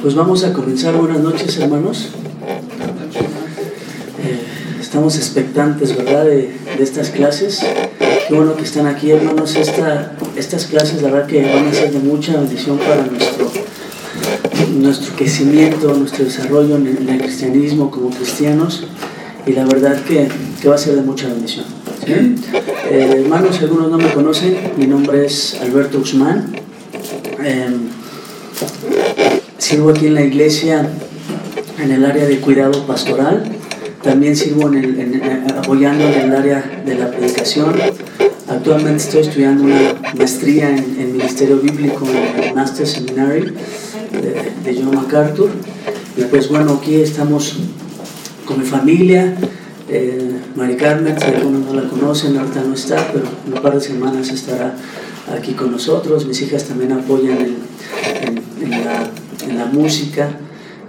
Pues vamos a comenzar. Buenas noches, hermanos. Eh, estamos expectantes, ¿verdad?, de, estas clases. Qué bueno que están aquí, hermanos. Esta, estas clases, la verdad, que van a ser de mucha bendición para nuestro, nuestro crecimiento, nuestro desarrollo en el, cristianismo como cristianos. Y la verdad que, que va a ser de mucha bendición. Eh, hermanos, algunos no me conocen. Mi nombre es Alberto Guzmán. Em, Sirvo aquí en la iglesia en el área de cuidado pastoral. También sirvo en el, apoyando en el área de la predicación. Actualmente estoy estudiando una maestría en, Ministerio Bíblico en el Master Seminary de, John MacArthur. Y pues bueno, aquí estamos con mi familia. Eh, Mari Carmen, si algunos no la conocen, ahorita no está, pero en un par de semanas estará aquí con nosotros. Mis hijas también apoyan en la en la música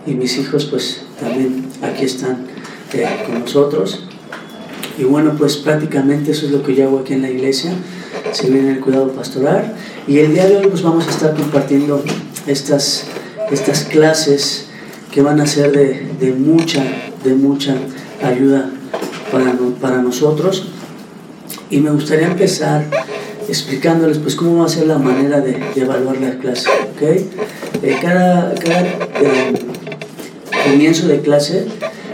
y mis hijos pues también aquí están eh, con nosotros. Y bueno, pues prácticamente eso es lo que yo hago aquí en la iglesia, se viene el cuidado pastoral. Y el día de hoy pues vamos a estar compartiendo estas, estas clases que van a ser de, de mucha, de mucha ayuda para, para nosotros. Y me gustaría empezar explicándoles pues cómo va a ser la manera de, evaluar la clase. ¿okay? Eh, cada, cada eh, comienzo de clase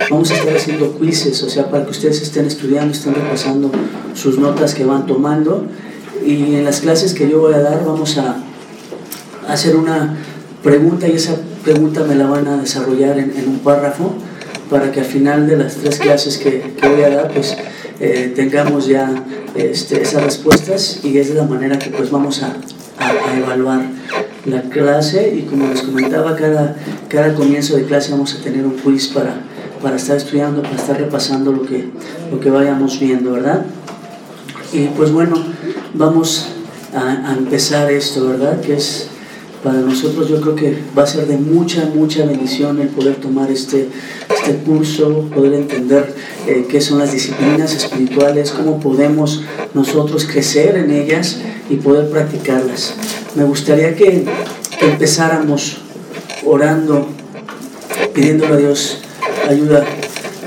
vamos a estar haciendo quizzes, o sea, para que ustedes estén estudiando, estén repasando sus notas que van tomando. Y en las clases que yo voy a dar vamos a hacer una pregunta y esa pregunta me la van a desarrollar en, un párrafo para que al final de las tres clases que, que voy a dar, pues eh, tengamos ya este, esas respuestas y es de la manera que pues vamos a, a, evaluar la clase y como les comentaba, cada, cada comienzo de clase vamos a tener un quiz para, para estar estudiando, para estar repasando lo que, lo que vayamos viendo, ¿verdad? Y pues bueno, vamos a, a empezar esto, ¿verdad? Que es para nosotros yo creo que va a ser de mucha, mucha bendición el poder tomar este, este curso, poder entender eh, qué son las disciplinas espirituales, cómo podemos nosotros crecer en ellas y poder practicarlas. Me gustaría que, empezáramos orando, pidiéndole a Dios ayuda.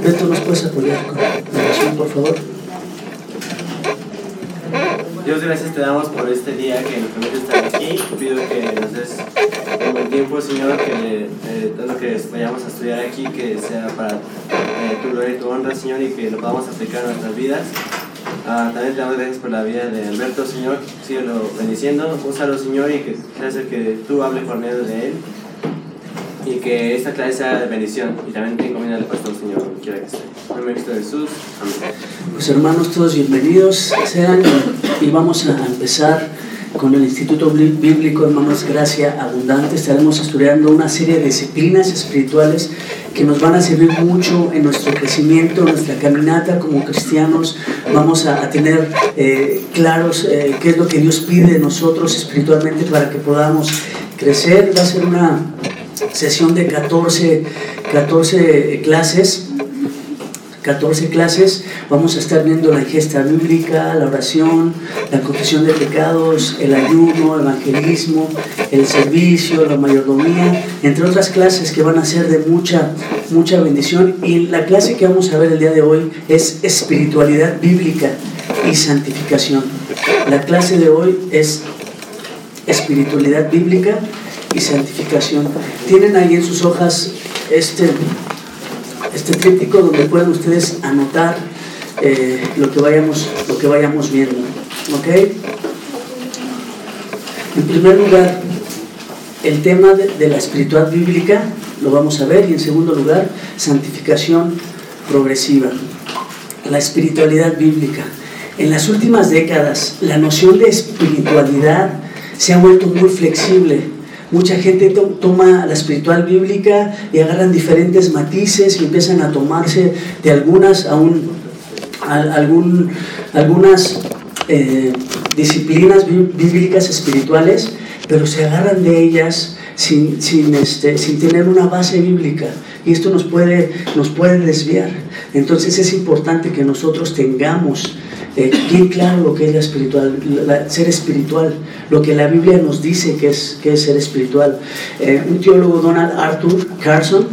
Beto, ¿nos puedes apoyar con la oración, por favor? Dios, gracias te damos por este día que nos permite estar aquí. Pido que nos des un tiempo, Señor, que eh, todo lo que vayamos a estudiar aquí, que sea para eh, tu gloria y tu honra, Señor, y que lo podamos aplicar en nuestras vidas. Ah, también te damos gracias por la vida de Alberto, Señor. Síguelo bendiciendo, úsalo, Señor, y que sea que tú hables por medio de él. Y que esta clase sea de bendición. Y también te encomienda al pastor, Señor, quiera que esté. De Jesús. Amén. Pues hermanos, todos bienvenidos sean y vamos a empezar con el Instituto Bíblico Hermanos Gracia Abundante. Estaremos estudiando una serie de disciplinas espirituales que nos van a servir mucho en nuestro crecimiento, en nuestra caminata como cristianos. Vamos a, tener eh, claros eh, qué es lo que Dios pide de nosotros espiritualmente para que podamos crecer. Va a ser una sesión de 14, 14 clases 14 clases vamos a estar viendo la ingesta bíblica, la oración, la confesión de pecados, el ayuno, el evangelismo, el servicio, la mayordomía, entre otras clases que van a ser de mucha, mucha bendición. Y la clase que vamos a ver el día de hoy es espiritualidad bíblica y santificación. La clase de hoy es espiritualidad bíblica y santificación. Tienen ahí en sus hojas este este tríptico donde pueden ustedes anotar eh, lo, que vayamos, lo que vayamos viendo. ¿Ok? En primer lugar, el tema de, la espiritual bíblica lo vamos a ver y en segundo lugar, santificación progresiva. La espiritualidad bíblica. En las últimas décadas, la noción de espiritualidad se ha vuelto muy flexible Mucha gente toma la espiritual bíblica y agarran diferentes matices y empiezan a tomarse de algunas, aún, algún, algunas eh, disciplinas bíblicas espirituales, pero se agarran de ellas sin, sin, este, sin tener una base bíblica. Y esto nos puede, nos puede desviar. Entonces es importante que nosotros tengamos eh, bien claro lo que es espiritual, ser espiritual, lo que la Biblia nos dice que es, que es ser espiritual. Eh, un teólogo, Donald Arthur Carson,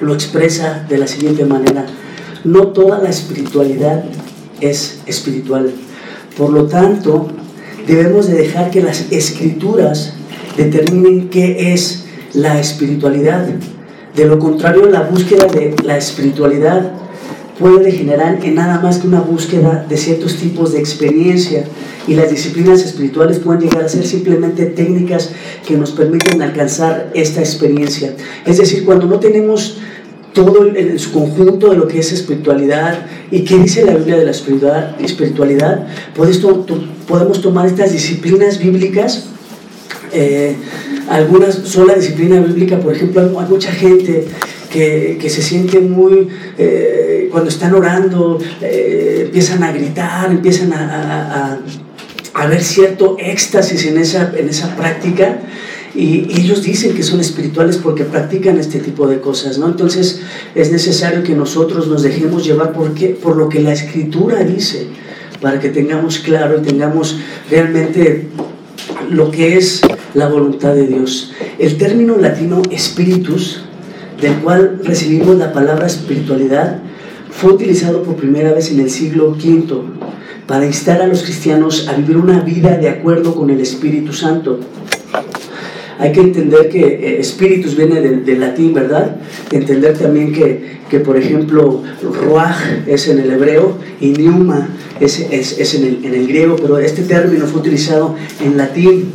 lo expresa de la siguiente manera, no toda la espiritualidad es espiritual. Por lo tanto, debemos de dejar que las escrituras determinen qué es la espiritualidad. De lo contrario, la búsqueda de la espiritualidad puede degenerar en nada más que una búsqueda de ciertos tipos de experiencia y las disciplinas espirituales pueden llegar a ser simplemente técnicas que nos permiten alcanzar esta experiencia. Es decir, cuando no tenemos todo en su conjunto de lo que es espiritualidad y qué dice la Biblia de la espiritualidad, podemos tomar estas disciplinas bíblicas eh, algunas sola disciplina bíblica, por ejemplo, hay mucha gente que, que se siente muy, eh, cuando están orando, eh, empiezan a gritar, empiezan a, a, a, ver cierto éxtasis en esa, en esa práctica. Y, ellos dicen que son espirituales porque practican este tipo de cosas, ¿no? Entonces es necesario que nosotros nos dejemos llevar por, por lo que la escritura dice, para que tengamos claro y tengamos realmente lo que es la voluntad de Dios. El término latino espíritus, del cual recibimos la palabra espiritualidad, fue utilizado por primera vez en el siglo V para instar a los cristianos a vivir una vida de acuerdo con el Espíritu Santo. Hay que entender que eh, espíritus viene del, latín, ¿verdad? Entender también que, que, por ejemplo, ruach es en el hebreo y pneuma es, es, es en, el, en el griego, pero este término fue utilizado en latín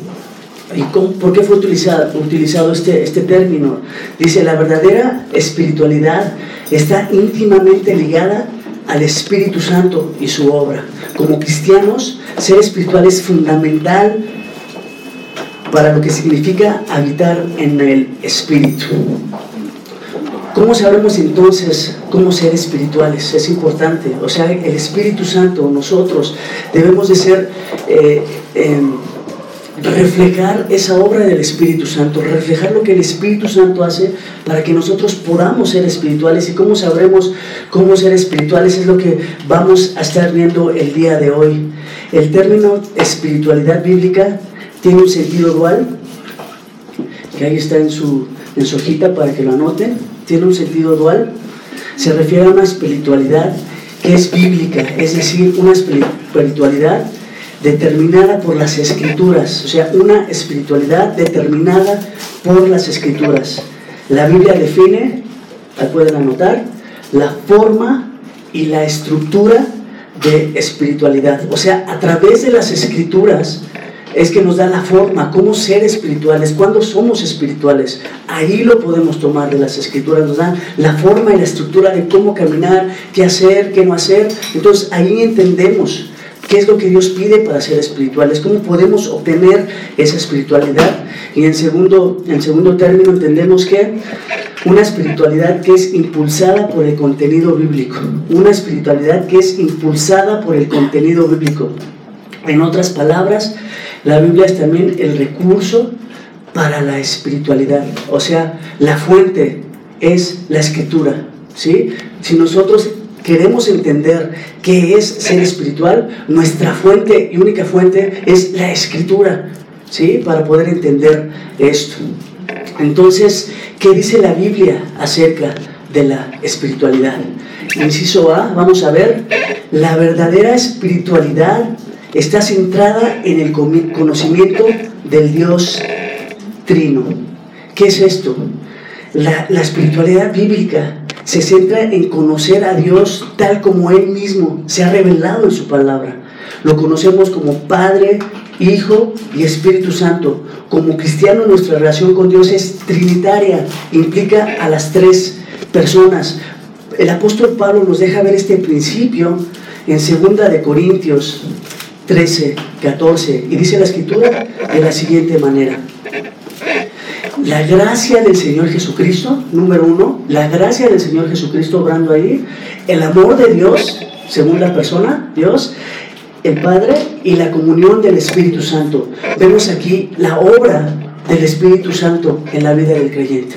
¿Y por qué fue utilizado, utilizado este, este término? Dice, la verdadera espiritualidad está íntimamente ligada al Espíritu Santo y su obra. Como cristianos, ser espiritual es fundamental para lo que significa habitar en el Espíritu. ¿Cómo sabremos entonces cómo ser espirituales? Es importante. O sea, el Espíritu Santo, nosotros debemos de ser... Eh, em, reflejar esa obra del Espíritu Santo, reflejar lo que el Espíritu Santo hace para que nosotros podamos ser espirituales. ¿Y cómo sabremos cómo ser espirituales? Es lo que vamos a estar viendo el día de hoy. El término espiritualidad bíblica tiene un sentido dual, que ahí está en su, en su hojita para que lo anoten. Tiene un sentido dual. Se refiere a una espiritualidad que es bíblica, es decir, una espiritualidad determinada por las escrituras, o sea, una espiritualidad determinada por las escrituras. La Biblia define, la pueden anotar, la forma y la estructura de espiritualidad. O sea, a través de las escrituras es que nos da la forma, cómo ser espirituales, cuándo somos espirituales. Ahí lo podemos tomar de las escrituras, nos dan la forma y la estructura de cómo caminar, qué hacer, qué no hacer. Entonces ahí entendemos ¿Qué es lo que Dios pide para ser espirituales? ¿Cómo podemos obtener esa espiritualidad? Y en segundo, en segundo término entendemos que una espiritualidad que es impulsada por el contenido bíblico. Una espiritualidad que es impulsada por el contenido bíblico. En otras palabras, la Biblia es también el recurso para la espiritualidad. O sea, la fuente es la escritura. ¿sí? Si nosotros queremos entender qué es ser espiritual, nuestra fuente y única fuente es la escritura, ¿sí? Para poder entender esto. Entonces, ¿qué dice la Biblia acerca de la espiritualidad? Inciso A, vamos a ver, la verdadera espiritualidad está centrada en el conocimiento del Dios Trino. ¿Qué es esto? La, la espiritualidad bíblica se centra en conocer a Dios tal como Él mismo se ha revelado en su palabra. Lo conocemos como Padre, Hijo y Espíritu Santo. Como cristiano nuestra relación con Dios es trinitaria, implica a las tres personas. El apóstol Pablo nos deja ver este principio en 2 de Corintios 13, 14 y dice la escritura de la siguiente manera. La gracia del Señor Jesucristo, número uno, la gracia del Señor Jesucristo obrando ahí, el amor de Dios, según la persona, Dios, el Padre y la comunión del Espíritu Santo. Vemos aquí la obra del Espíritu Santo en la vida del creyente.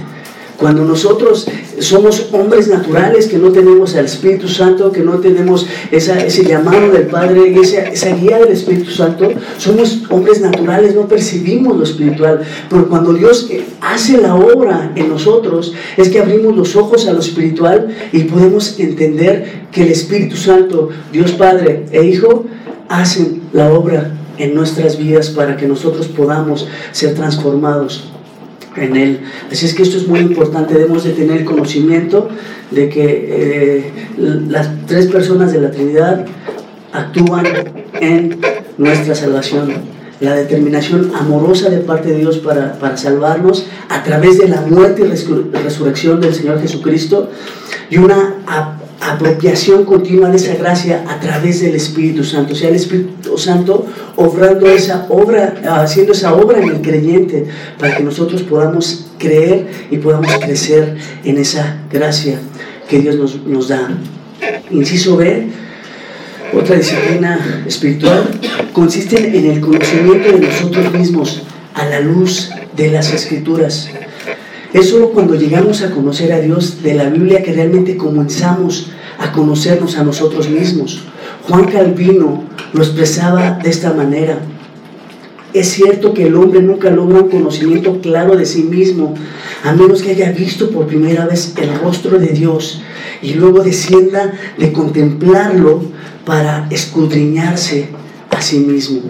Cuando nosotros somos hombres naturales que no tenemos al Espíritu Santo, que no tenemos ese llamado del Padre esa, esa guía del Espíritu Santo, somos hombres naturales, no percibimos lo espiritual. Pero cuando Dios hace la obra en nosotros, es que abrimos los ojos a lo espiritual y podemos entender que el Espíritu Santo, Dios Padre e Hijo, hacen la obra en nuestras vidas para que nosotros podamos ser transformados en Él. Así es que esto es muy importante, debemos de tener conocimiento de que eh, las tres personas de la Trinidad actúan en nuestra salvación. La determinación amorosa de parte de Dios para, para salvarnos a través de la muerte y resurrección del Señor Jesucristo y una apropiación continua de esa gracia a través del Espíritu Santo. O sea, el Espíritu Santo obrando esa obra, haciendo esa obra en el creyente para que nosotros podamos creer y podamos crecer en esa gracia que Dios nos, nos da. Inciso B, otra disciplina espiritual, consiste en el conocimiento de nosotros mismos a la luz de las escrituras. Es solo cuando llegamos a conocer a Dios de la Biblia que realmente comenzamos a conocernos a nosotros mismos. Juan Calvino lo expresaba de esta manera. Es cierto que el hombre nunca logra un conocimiento claro de sí mismo, a menos que haya visto por primera vez el rostro de Dios y luego descienda de contemplarlo para escudriñarse a sí mismo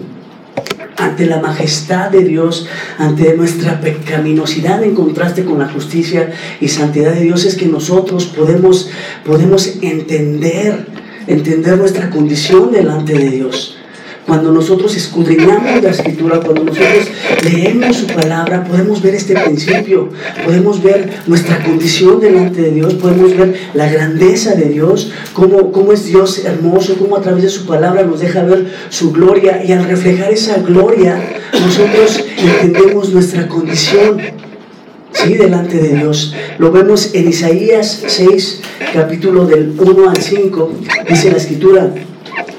ante la majestad de Dios, ante nuestra pecaminosidad en contraste con la justicia y santidad de Dios, es que nosotros podemos, podemos entender, entender nuestra condición delante de Dios. Cuando nosotros escudriñamos la escritura, cuando nosotros leemos su palabra, podemos ver este principio, podemos ver nuestra condición delante de Dios, podemos ver la grandeza de Dios, cómo, cómo es Dios hermoso, cómo a través de su palabra nos deja ver su gloria y al reflejar esa gloria, nosotros entendemos nuestra condición. Sí, delante de Dios. Lo vemos en Isaías 6, capítulo del 1 al 5, dice la escritura.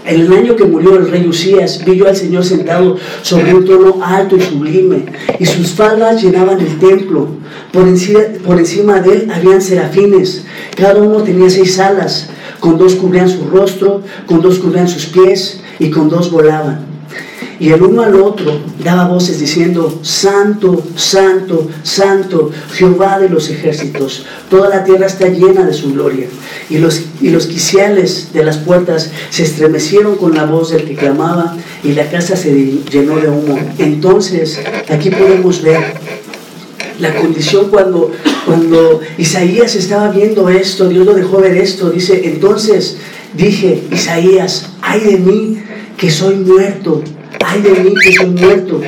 En el año que murió el rey Usías, vi yo al Señor sentado sobre un trono alto y sublime, y sus faldas llenaban el templo. Por encima, por encima de él habían serafines, cada uno tenía seis alas, con dos cubrían su rostro, con dos cubrían sus pies, y con dos volaban. Y el uno al otro daba voces diciendo, Santo, Santo, Santo, Jehová de los ejércitos, toda la tierra está llena de su gloria. Y los, y los quiciales de las puertas se estremecieron con la voz del que clamaba y la casa se llenó de humo. Entonces, aquí podemos ver la condición cuando, cuando Isaías estaba viendo esto, Dios lo dejó ver esto, dice, entonces dije, Isaías, ay de mí que soy muerto ay de mí que soy muerto,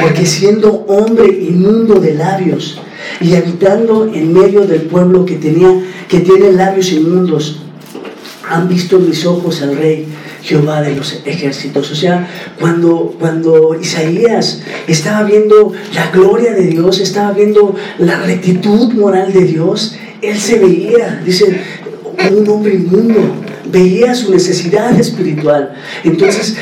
porque siendo hombre inmundo de labios y habitando en medio del pueblo que, tenía, que tiene labios inmundos, han visto mis ojos al rey Jehová de los ejércitos. O sea, cuando, cuando Isaías estaba viendo la gloria de Dios, estaba viendo la rectitud moral de Dios, él se veía, dice, un hombre inmundo, veía su necesidad espiritual. Entonces,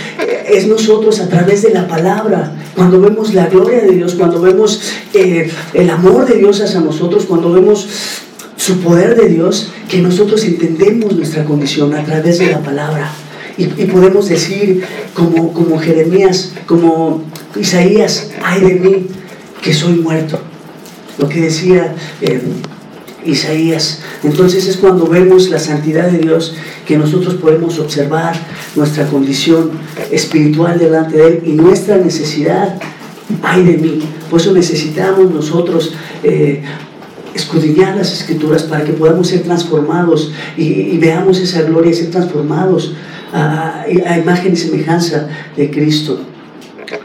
es nosotros a través de la palabra, cuando vemos la gloria de Dios, cuando vemos eh, el amor de Dios hacia nosotros, cuando vemos su poder de Dios, que nosotros entendemos nuestra condición a través de la palabra. Y, podemos decir, como, como Jeremías, como Isaías, ay de mí, que soy muerto. Lo que decía eh, Isaías. Entonces es cuando vemos la santidad de Dios que nosotros podemos observar nuestra condición espiritual delante de Él y nuestra necesidad. Ay de mí. Por eso necesitamos nosotros eh, escudriñar las escrituras para que podamos ser transformados y, veamos esa gloria y ser transformados a, imagen y semejanza de Cristo.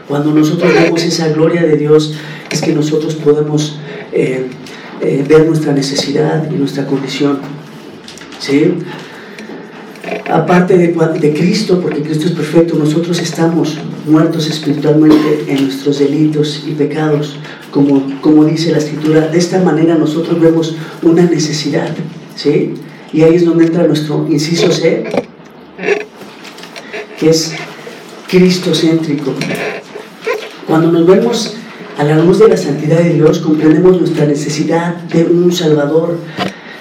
Cuando nosotros vemos esa gloria de Dios, es que nosotros podemos eh, eh, ver nuestra necesidad y nuestra condición. ¿Sí? Aparte de, de, Cristo, porque Cristo es perfecto, nosotros estamos muertos espiritualmente en nuestros delitos y pecados, como, como dice la Escritura. De esta manera nosotros vemos una necesidad, ¿sí? Y ahí es donde entra nuestro inciso C, que es cristocéntrico. Cuando nos vemos a la luz de la santidad de Dios comprendemos nuestra necesidad de un Salvador.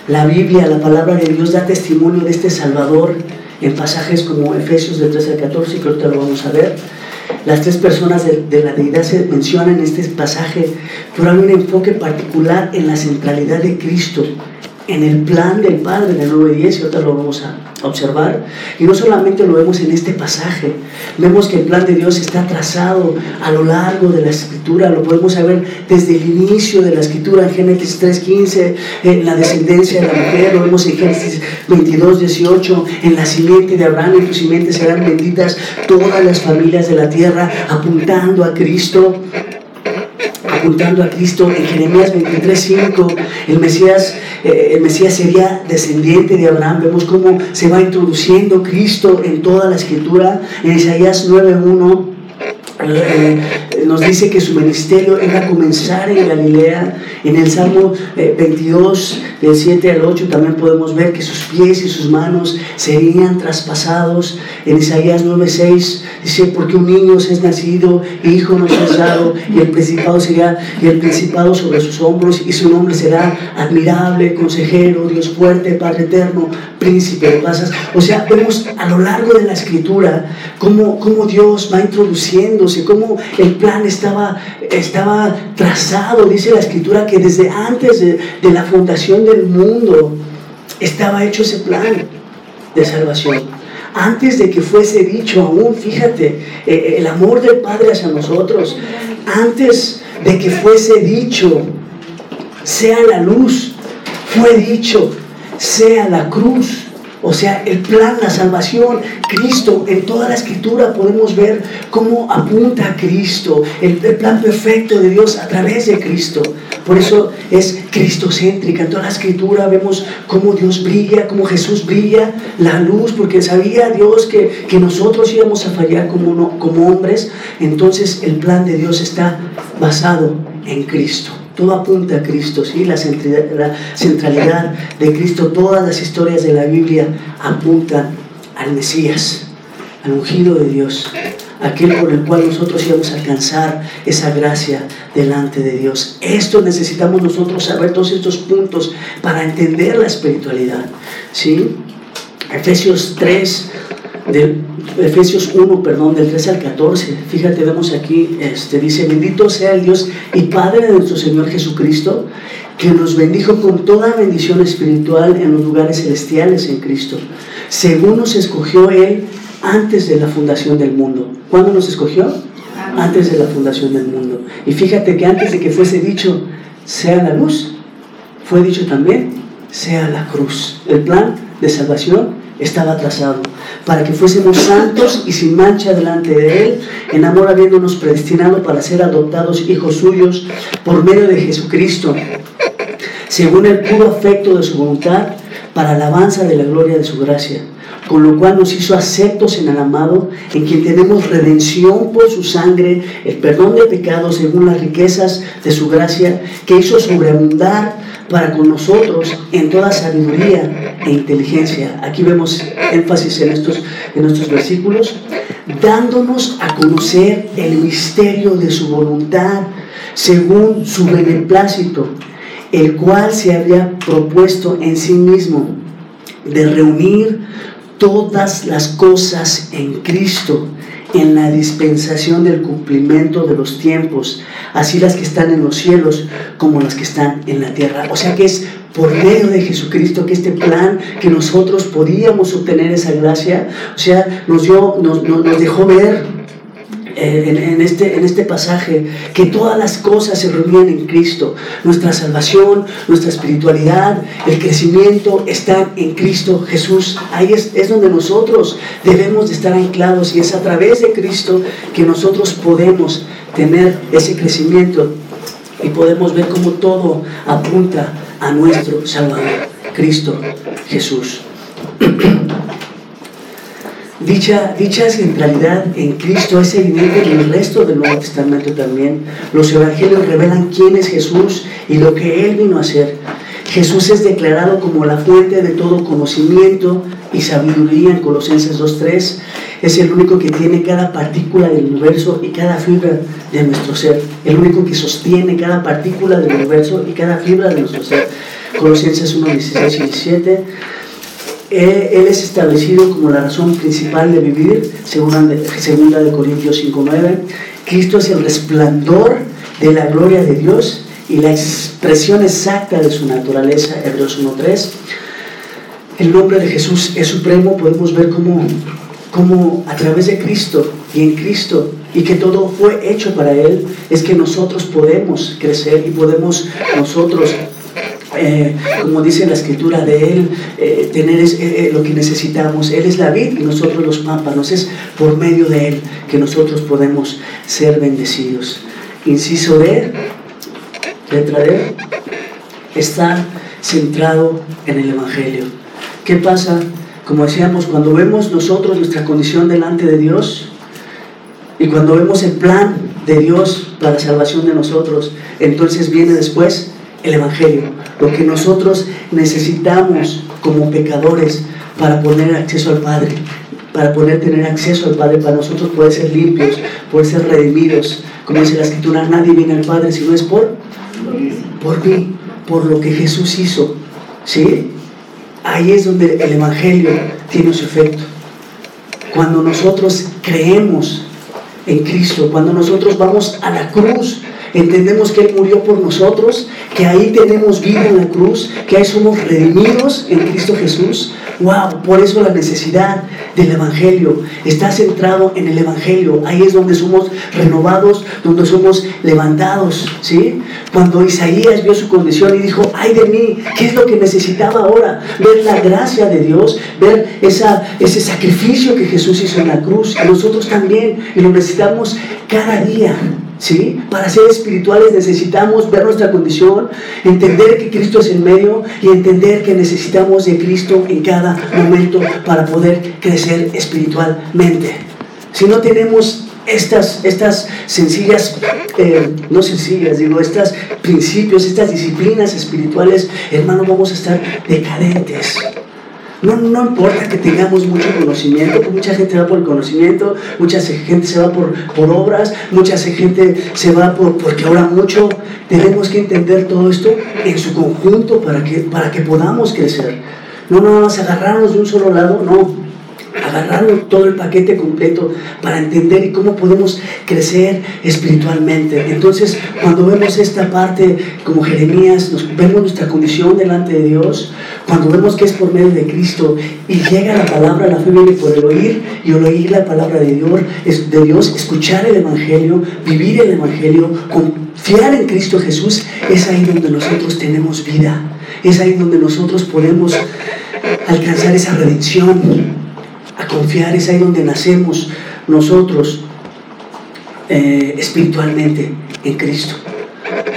La Biblia, la palabra de Dios da testimonio de este Salvador en pasajes como Efesios del 13 al 14, que ahorita lo vamos a ver. Las tres personas de, de, la deidad se mencionan en este pasaje, pero hay un enfoque particular en la centralidad de Cristo en el plan del Padre de 9 y 10, y ahorita lo vamos a observar. Y no solamente lo vemos en este pasaje, vemos que el plan de Dios está trazado a lo largo de la escritura, lo podemos saber desde el inicio de la escritura, en Génesis 3.15, en la descendencia de la mujer, lo vemos en Génesis 22.18, en la simiente de Abraham y tu simiente serán benditas todas las familias de la tierra, apuntando a Cristo apuntando a Cristo en Jeremías 23:5 el Mesías eh, el Mesías sería descendiente de Abraham vemos cómo se va introduciendo Cristo en toda la escritura en Isaías 9:1 eh, nos dice que su ministerio iba a comenzar en Galilea. En el Salmo 22, eh, del 7 al 8, también podemos ver que sus pies y sus manos serían traspasados. En Isaías 9:6 dice, porque un niño se es nacido, hijo nos es dado, y el principado sería, y el principado sobre sus hombros, y su nombre será admirable, consejero, Dios fuerte, Padre eterno, príncipe de pasas. O sea, vemos a lo largo de la escritura cómo, cómo Dios va introduciéndose, cómo el plan estaba, estaba trazado. Dice la escritura que desde antes de, la fundación del mundo estaba hecho ese plan de salvación. Antes de que fuese dicho aún, fíjate, eh, el amor del Padre hacia nosotros, antes de que fuese dicho, sea la luz, fue dicho, sea la cruz. O sea, el plan, la salvación, Cristo, en toda la escritura podemos ver cómo apunta a Cristo, el, plan perfecto de Dios a través de Cristo. Por eso es cristocéntrica. En toda la escritura vemos cómo Dios brilla, cómo Jesús brilla, la luz, porque sabía Dios que, que nosotros íbamos a fallar como, como hombres. Entonces el plan de Dios está basado en Cristo. Todo apunta a Cristo, ¿sí? La centralidad, de Cristo, todas las historias de la Biblia apuntan al Mesías, al ungido de Dios, aquel por el cual nosotros íbamos a alcanzar esa gracia delante de Dios. Esto necesitamos nosotros saber todos estos puntos para entender la espiritualidad, ¿sí? Efesios 3, del Efesios 1, perdón, del 13 al 14. Fíjate, vemos aquí, este, dice, bendito sea el Dios y Padre de nuestro Señor Jesucristo, que nos bendijo con toda bendición espiritual en los lugares celestiales en Cristo, según nos escogió Él antes de la fundación del mundo. ¿Cuándo nos escogió? Antes de la fundación del mundo. Y fíjate que antes de que fuese dicho, sea la luz, fue dicho también, sea la cruz. El plan de salvación estaba trazado para que fuésemos santos y sin mancha delante de Él, en amor habiéndonos predestinado para ser adoptados hijos suyos por medio de Jesucristo, según el puro afecto de su voluntad, para alabanza de la gloria de su gracia, con lo cual nos hizo aceptos en el amado, en quien tenemos redención por su sangre, el perdón de pecados según las riquezas de su gracia, que hizo sobreabundar para con nosotros en toda sabiduría e inteligencia. Aquí vemos énfasis en estos, en estos versículos, dándonos a conocer el misterio de su voluntad según su beneplácito, el cual se había propuesto en sí mismo de reunir todas las cosas en Cristo en la dispensación del cumplimiento de los tiempos, así las que están en los cielos como las que están en la tierra. O sea que es por medio de Jesucristo que este plan que nosotros podíamos obtener esa gracia, o sea, nos, dio, nos, nos, nos dejó ver en, en, este, en este pasaje que todas las cosas se reunían en Cristo. Nuestra salvación, nuestra espiritualidad, el crecimiento están en Cristo Jesús. Ahí es, es donde nosotros debemos de estar anclados y es a través de Cristo que nosotros podemos tener ese crecimiento y podemos ver cómo todo apunta a nuestro Salvador, Cristo Jesús. Dicha, dicha centralidad en Cristo es evidente en el resto del Nuevo Testamento también. Los evangelios revelan quién es Jesús y lo que Él vino a hacer. Jesús es declarado como la fuente de todo conocimiento y sabiduría en Colosenses 2.3 es el único que tiene cada partícula del universo y cada fibra de nuestro ser. El único que sostiene cada partícula del universo y cada fibra de nuestro ser. Colosenses 1, 16 y 17. Él es establecido como la razón principal de vivir, según segunda de Corintios 5.9. Cristo es el resplandor de la gloria de Dios y la expresión exacta de su naturaleza, Hebreos 1.3. El nombre de Jesús es supremo, podemos ver cómo, cómo a través de Cristo y en Cristo y que todo fue hecho para Él, es que nosotros podemos crecer y podemos nosotros eh, como dice la escritura de Él, eh, tener eh, lo que necesitamos. Él es la vid y nosotros los pámpanos. Es por medio de Él que nosotros podemos ser bendecidos. Inciso D, letra D, está centrado en el Evangelio. ¿Qué pasa? Como decíamos, cuando vemos nosotros nuestra condición delante de Dios y cuando vemos el plan de Dios para la salvación de nosotros, entonces viene después el Evangelio, lo que nosotros necesitamos como pecadores para poner acceso al Padre, para poder tener acceso al Padre, para nosotros poder ser limpios, poder ser redimidos. Como dice la Escritura, nadie viene al Padre si no es por, por mí, por lo que Jesús hizo. ¿Sí? Ahí es donde el Evangelio tiene su efecto. Cuando nosotros creemos en Cristo, cuando nosotros vamos a la cruz entendemos que Él murió por nosotros, que ahí tenemos vida en la cruz, que ahí somos redimidos en Cristo Jesús. Wow, por eso la necesidad del Evangelio está centrado en el Evangelio. Ahí es donde somos renovados, donde somos levantados. ¿sí? Cuando Isaías vio su condición y dijo, ay de mí, ¿qué es lo que necesitaba ahora? Ver la gracia de Dios, ver ese sacrificio que Jesús hizo en la cruz. Y nosotros también, y lo necesitamos cada día. ¿Sí? Para ser espirituales necesitamos ver nuestra condición, entender que Cristo es en medio y entender que necesitamos de Cristo en cada momento para poder crecer espiritualmente. Si no tenemos estas, estas sencillas, eh, no sencillas, digo, estos principios, estas disciplinas espirituales, hermano, vamos a estar decadentes. No, no importa que tengamos mucho conocimiento, mucha gente va por el conocimiento, mucha gente se va por, por obras, mucha gente se va por, porque ora mucho. Tenemos que entender todo esto en su conjunto para que, para que podamos crecer. No nada más agarrarnos de un solo lado, no agarrarlo todo el paquete completo para entender cómo podemos crecer espiritualmente. Entonces, cuando vemos esta parte como Jeremías, nos, vemos nuestra condición delante de Dios, cuando vemos que es por medio de Cristo y llega la palabra, la fe viene por el oír y al oír la palabra de Dios, de Dios, escuchar el Evangelio, vivir el Evangelio, confiar en Cristo Jesús, es ahí donde nosotros tenemos vida, es ahí donde nosotros podemos alcanzar esa redención confiar, es ahí donde nacemos nosotros eh, espiritualmente en Cristo.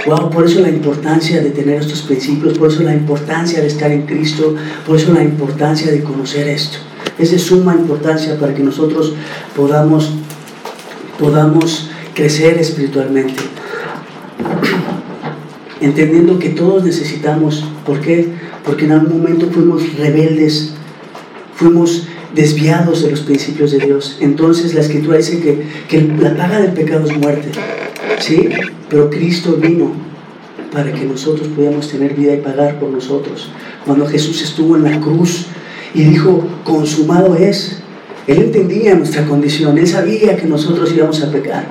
Wow, por eso la importancia de tener estos principios, por eso la importancia de estar en Cristo, por eso la importancia de conocer esto. Es de suma importancia para que nosotros podamos, podamos crecer espiritualmente. Entendiendo que todos necesitamos, ¿por qué? Porque en algún momento fuimos rebeldes, fuimos desviados de los principios de Dios. Entonces la escritura dice que, que la paga del pecado es muerte. ¿Sí? Pero Cristo vino para que nosotros pudiéramos tener vida y pagar por nosotros. Cuando Jesús estuvo en la cruz y dijo, consumado es, Él entendía nuestra condición, Él sabía que nosotros íbamos a pecar.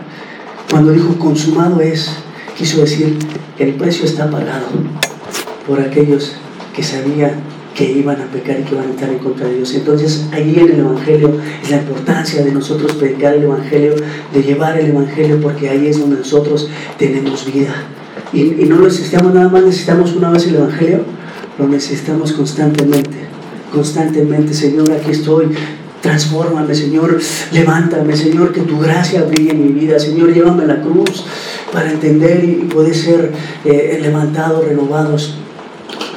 Cuando dijo, consumado es, quiso decir, el precio está pagado por aquellos que sabían que iban a pecar y que iban a estar en contra de Dios. Entonces, ahí en el Evangelio es la importancia de nosotros predicar el Evangelio, de llevar el Evangelio, porque ahí es donde nosotros tenemos vida. Y, no necesitamos nada más, necesitamos una vez el Evangelio, lo necesitamos constantemente, constantemente. Señor, aquí estoy, transfórmame, Señor, levántame, Señor, que tu gracia brille en mi vida, Señor, llévame a la cruz para entender y poder ser eh, levantados, renovados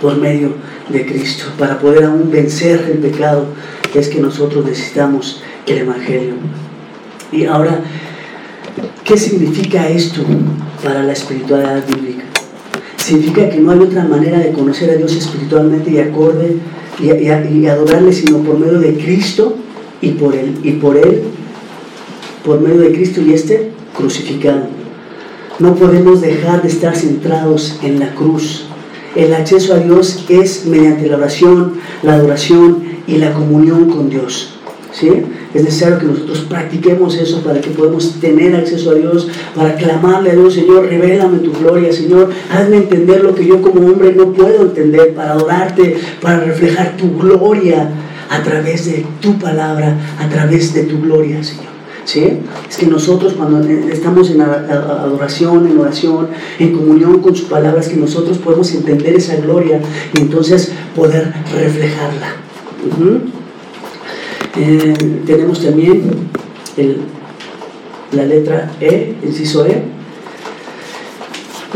por medio de Cristo, para poder aún vencer el pecado, es que nosotros necesitamos el Evangelio. Y ahora, ¿qué significa esto para la espiritualidad bíblica? Significa que no hay otra manera de conocer a Dios espiritualmente y acorde y, y adorarle sino por medio de Cristo y por él, y por él, por medio de Cristo y este crucificado. No podemos dejar de estar centrados en la cruz. El acceso a Dios es mediante la oración, la adoración y la comunión con Dios. ¿Sí? Es necesario que nosotros practiquemos eso para que podamos tener acceso a Dios, para clamarle a Dios, Señor, revélame tu gloria, Señor, hazme entender lo que yo como hombre no puedo entender, para adorarte, para reflejar tu gloria a través de tu palabra, a través de tu gloria, Señor. ¿Sí? Es que nosotros cuando estamos en adoración, en oración, en comunión con sus palabras, que nosotros podemos entender esa gloria y entonces poder reflejarla. Eh, tenemos también la letra E, inciso E,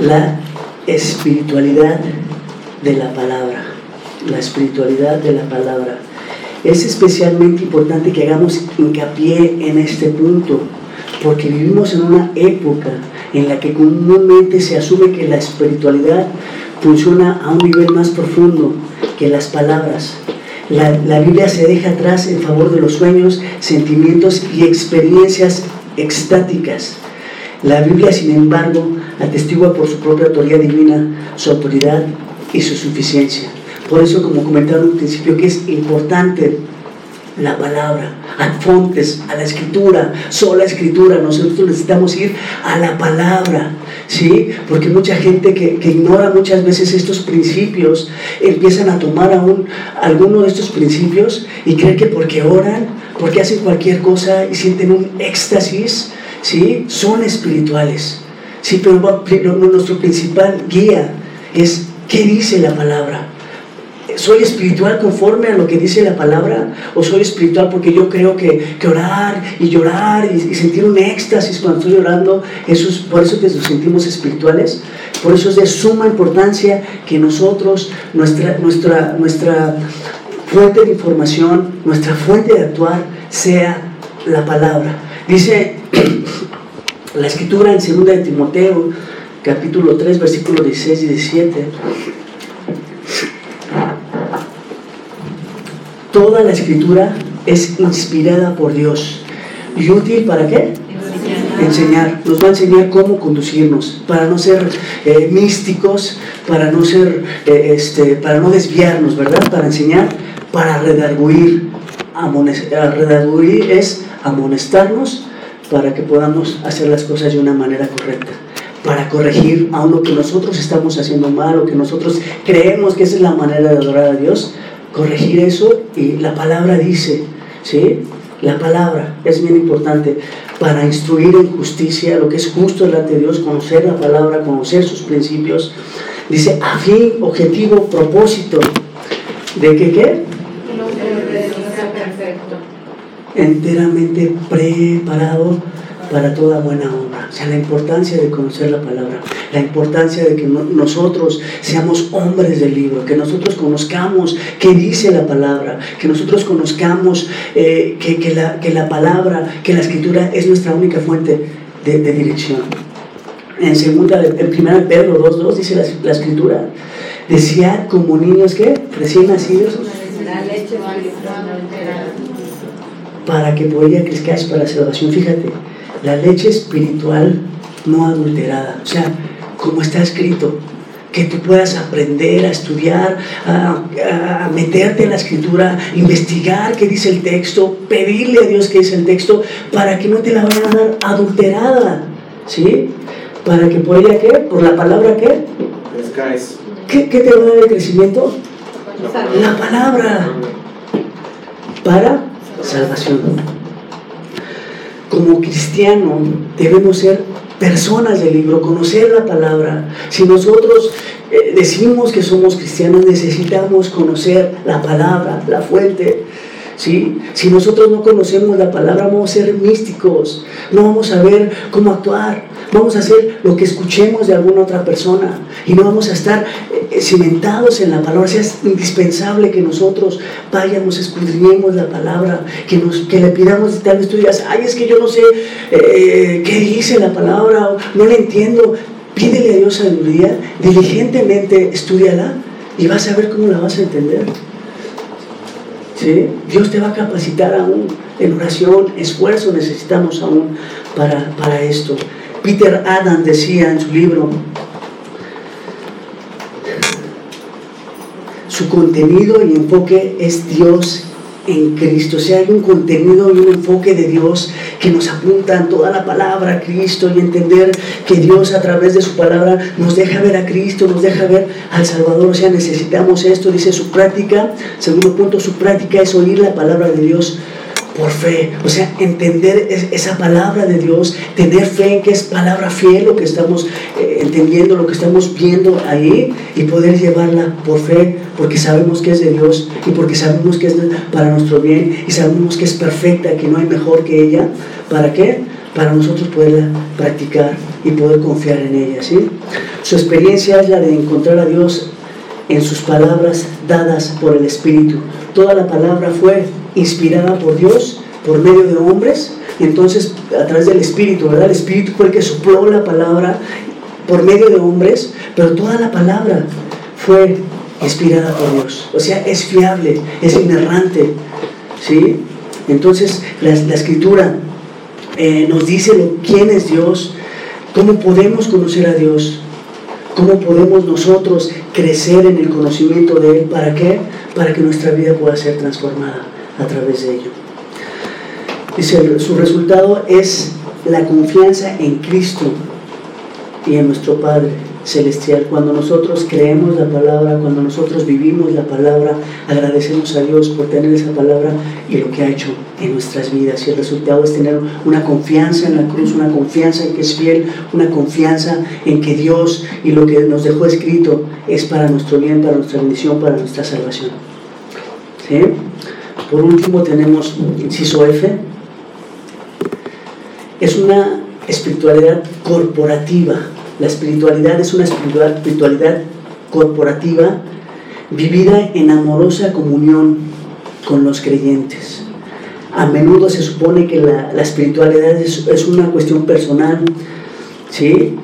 la espiritualidad de la palabra. La espiritualidad de la palabra. Es especialmente importante que hagamos hincapié en este punto, porque vivimos en una época en la que comúnmente se asume que la espiritualidad funciona a un nivel más profundo que las palabras. La, Biblia se deja atrás en favor de los sueños, sentimientos y experiencias extáticas. La Biblia, sin embargo, atestigua por su propia autoridad divina su autoridad y su suficiencia. Por eso, como comentaba en un principio, que es importante la palabra, a fontes, a la escritura, sola escritura. Nosotros necesitamos ir a la palabra, ¿sí? Porque mucha gente que, ignora muchas veces estos principios empiezan a tomar aún alguno de estos principios y creen que porque oran, porque hacen cualquier cosa y sienten un éxtasis, ¿sí? Son espirituales. Sí, pero nuestro principal guía es qué dice la palabra. ¿Soy espiritual conforme a lo que dice la palabra? ¿O soy espiritual porque yo creo que, orar y llorar y, sentir un éxtasis cuando estoy llorando, eso es, por eso que nos sentimos espirituales? Por eso es de suma importancia que nosotros, nuestra, nuestra, nuestra fuente de información, nuestra fuente de actuar sea la palabra. Dice la escritura en 2 de Timoteo, capítulo 3, versículos 16 y 17 Toda la escritura es inspirada por Dios. ¿Y útil para qué? Enseñar. Nos va a enseñar cómo conducirnos, para no ser eh, místicos, para no ser, eh, este, para no desviarnos, ¿verdad? Para enseñar, para redarguir. Redarguir es amonestarnos para que podamos hacer las cosas de una manera correcta para corregir a lo que nosotros estamos haciendo mal o que nosotros creemos que esa es la manera de adorar a Dios, corregir eso y la palabra dice, ¿sí? La palabra es bien importante para instruir en justicia lo que es justo delante de Dios, conocer la palabra, conocer sus principios. Dice, a fin, objetivo, propósito. ¿De qué qué? Enteramente preparado para toda buena obra. O sea, la importancia de conocer la palabra, la importancia de que nosotros seamos hombres del libro, que nosotros conozcamos qué dice la palabra, que nosotros conozcamos eh, que, la, que, la, palabra, que la escritura es nuestra única fuente de, dirección. En segunda, en primera Pedro 2.2 dice la, la, escritura, decía como niños que recién nacidos para que por ella crezcáis para salvación. Fíjate, la leche espiritual no adulterada. O sea, como está escrito, que tú puedas aprender a estudiar, a, meterte en la escritura, investigar qué dice el texto, pedirle a Dios qué dice el texto, para que no te la vayan a dar adulterada, ¿sí? Para que por ella, ¿qué? Por la palabra, ¿qué? ¿Qué, qué te va a dar el crecimiento? La palabra. Para salvación como cristiano debemos ser personas del libro, conocer la palabra. Si nosotros eh, decimos que somos cristianos, necesitamos conocer la palabra, la fuente. ¿Sí? Si nosotros no conocemos la palabra, vamos a ser místicos, no vamos a ver cómo actuar, vamos a hacer lo que escuchemos de alguna otra persona y no vamos a estar eh, cimentados en la palabra. es indispensable que nosotros vayamos, escudriñemos la palabra, que, nos, que le pidamos, tal vez tú digas, ay, es que yo no sé eh, qué dice la palabra, no la entiendo. Pídele a Dios sabiduría, diligentemente estudiala y vas a ver cómo la vas a entender. Dios te va a capacitar aún en oración, esfuerzo necesitamos aún para, para esto. Peter Adam decía en su libro, su contenido y enfoque es Dios en Cristo. O sea, hay un contenido y un enfoque de Dios que nos apunta en toda la palabra a Cristo y entender que Dios a través de su palabra nos deja ver a Cristo, nos deja ver al Salvador. O sea, necesitamos esto, dice su práctica. Segundo punto, su práctica es oír la palabra de Dios por fe. O sea, entender esa palabra de Dios, tener fe en que es palabra fiel lo que estamos eh, entendiendo, lo que estamos viendo ahí y poder llevarla por fe, porque sabemos que es de Dios y porque sabemos que es para nuestro bien y sabemos que es perfecta, que no hay mejor que ella. ¿Para qué? Para nosotros poderla practicar y poder confiar en ella. ¿sí? Su experiencia es la de encontrar a Dios en sus palabras dadas por el Espíritu. Toda la palabra fue inspirada por Dios, por medio de hombres, y entonces a través del Espíritu, ¿verdad? El Espíritu fue el que sopló la palabra por medio de hombres, pero toda la palabra fue inspirada por Dios. O sea, es fiable, es inerrante, ¿sí? Entonces la, escritura eh, nos dice quién es Dios, cómo podemos conocer a Dios, cómo podemos nosotros crecer en el conocimiento de Él. ¿Para qué? Para que nuestra vida pueda ser transformada a través de ello. Dice, su resultado es la confianza en Cristo y en nuestro Padre celestial. Cuando nosotros creemos la palabra, cuando nosotros vivimos la palabra, agradecemos a Dios por tener esa palabra y lo que ha hecho en nuestras vidas. Y el resultado es tener una confianza en la cruz, una confianza en que es fiel, una confianza en que Dios y lo que nos dejó escrito es para nuestro bien, para nuestra bendición, para nuestra salvación. ¿Sí? Por último tenemos inciso F. Es una espiritualidad corporativa. La espiritualidad es una espiritualidad corporativa vivida en amorosa comunión con los creyentes. A menudo se supone que la, espiritualidad es, es, una cuestión personal, ¿sí?